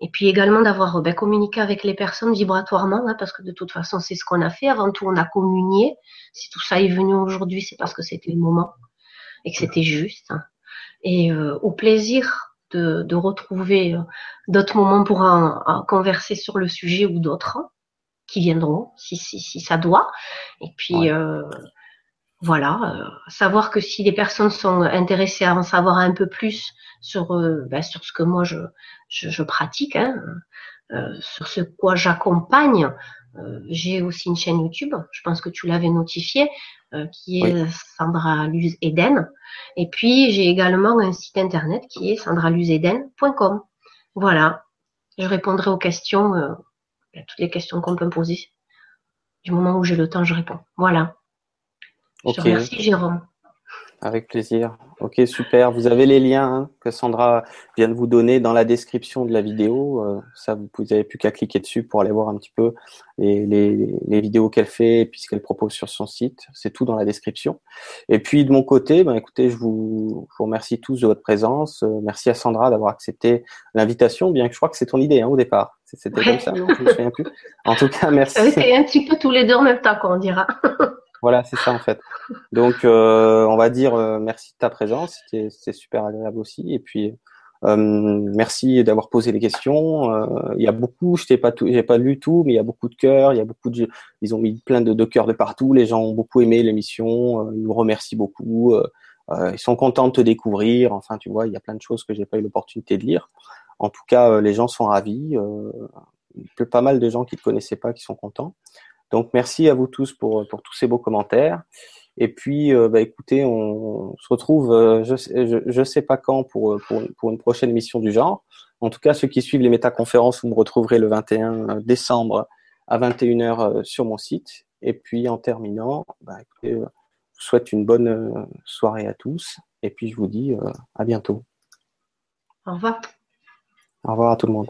et puis également d'avoir ben, communiqué avec les personnes vibratoirement, hein, parce que de toute façon c'est ce qu'on a fait. Avant tout, on a communié. Si tout ça est venu aujourd'hui, c'est parce que c'était le moment et que c'était juste. Hein. Et au plaisir de, retrouver euh, d'autres moments pour en, converser sur le sujet ou d'autres qui viendront si, si, si ça doit. Et puis euh, voilà, euh, savoir que si les personnes sont intéressées à en savoir un peu plus sur, ben, sur ce que moi je, je, pratique, hein, sur ce quoi j'accompagne, j'ai aussi une chaîne YouTube, je pense que tu l'avais notifié, qui est Sandra Luz Eden. Et puis, j'ai également un site internet qui est sandraluzeden.com. voilà, je répondrai aux questions, euh, à toutes les questions qu'on peut me poser. Du moment où j'ai le temps, je réponds. Voilà. Je te remercie, Jérôme. Avec plaisir. Ok, super. Vous avez les liens hein, que Sandra vient de vous donner dans la description de la vidéo. Euh, ça, vous n'avez plus qu'à cliquer dessus pour aller voir un petit peu les, les, les vidéos qu'elle fait et puis ce qu'elle propose sur son site. C'est tout dans la description. Et puis de mon côté, ben, écoutez, je vous, je vous remercie tous de votre présence. Euh, merci à Sandra d'avoir accepté l'invitation, bien que je crois que c'est ton idée hein, au départ. C'était comme ça, non Je me souviens plus. En tout cas, merci. C'est un petit peu tous les deux en même temps, qu'on dira. Voilà, c'est ça en fait. Donc, euh, on va dire euh, merci de ta présence, c'était super agréable aussi. Et puis, euh, merci d'avoir posé les questions. Il y a beaucoup, je t'ai pas j'ai pas lu tout, mais il y a beaucoup de cœurs, il y a beaucoup de, ils ont mis plein de, de cœurs de partout. Les gens ont beaucoup aimé l'émission, ils nous remercient beaucoup. ils sont contents de te découvrir. Enfin, tu vois, il y a plein de choses que j'ai pas eu l'opportunité de lire. En tout cas, les gens sont ravis. Pas mal de gens qui te connaissaient pas qui sont contents. Donc merci à vous tous pour, pour tous ces beaux commentaires. Et puis, euh, bah, écoutez, on, se retrouve, euh, je, je, je, sais pas quand pour, pour, pour, une prochaine mission du genre. En tout cas, ceux qui suivent les métaconférences, vous me retrouverez le 21 décembre à 21h euh, sur mon site. Et puis, en terminant, bah, écoutez, je vous souhaite une bonne soirée à tous. Et puis, je vous dis à bientôt. Au revoir. Au revoir à tout le monde.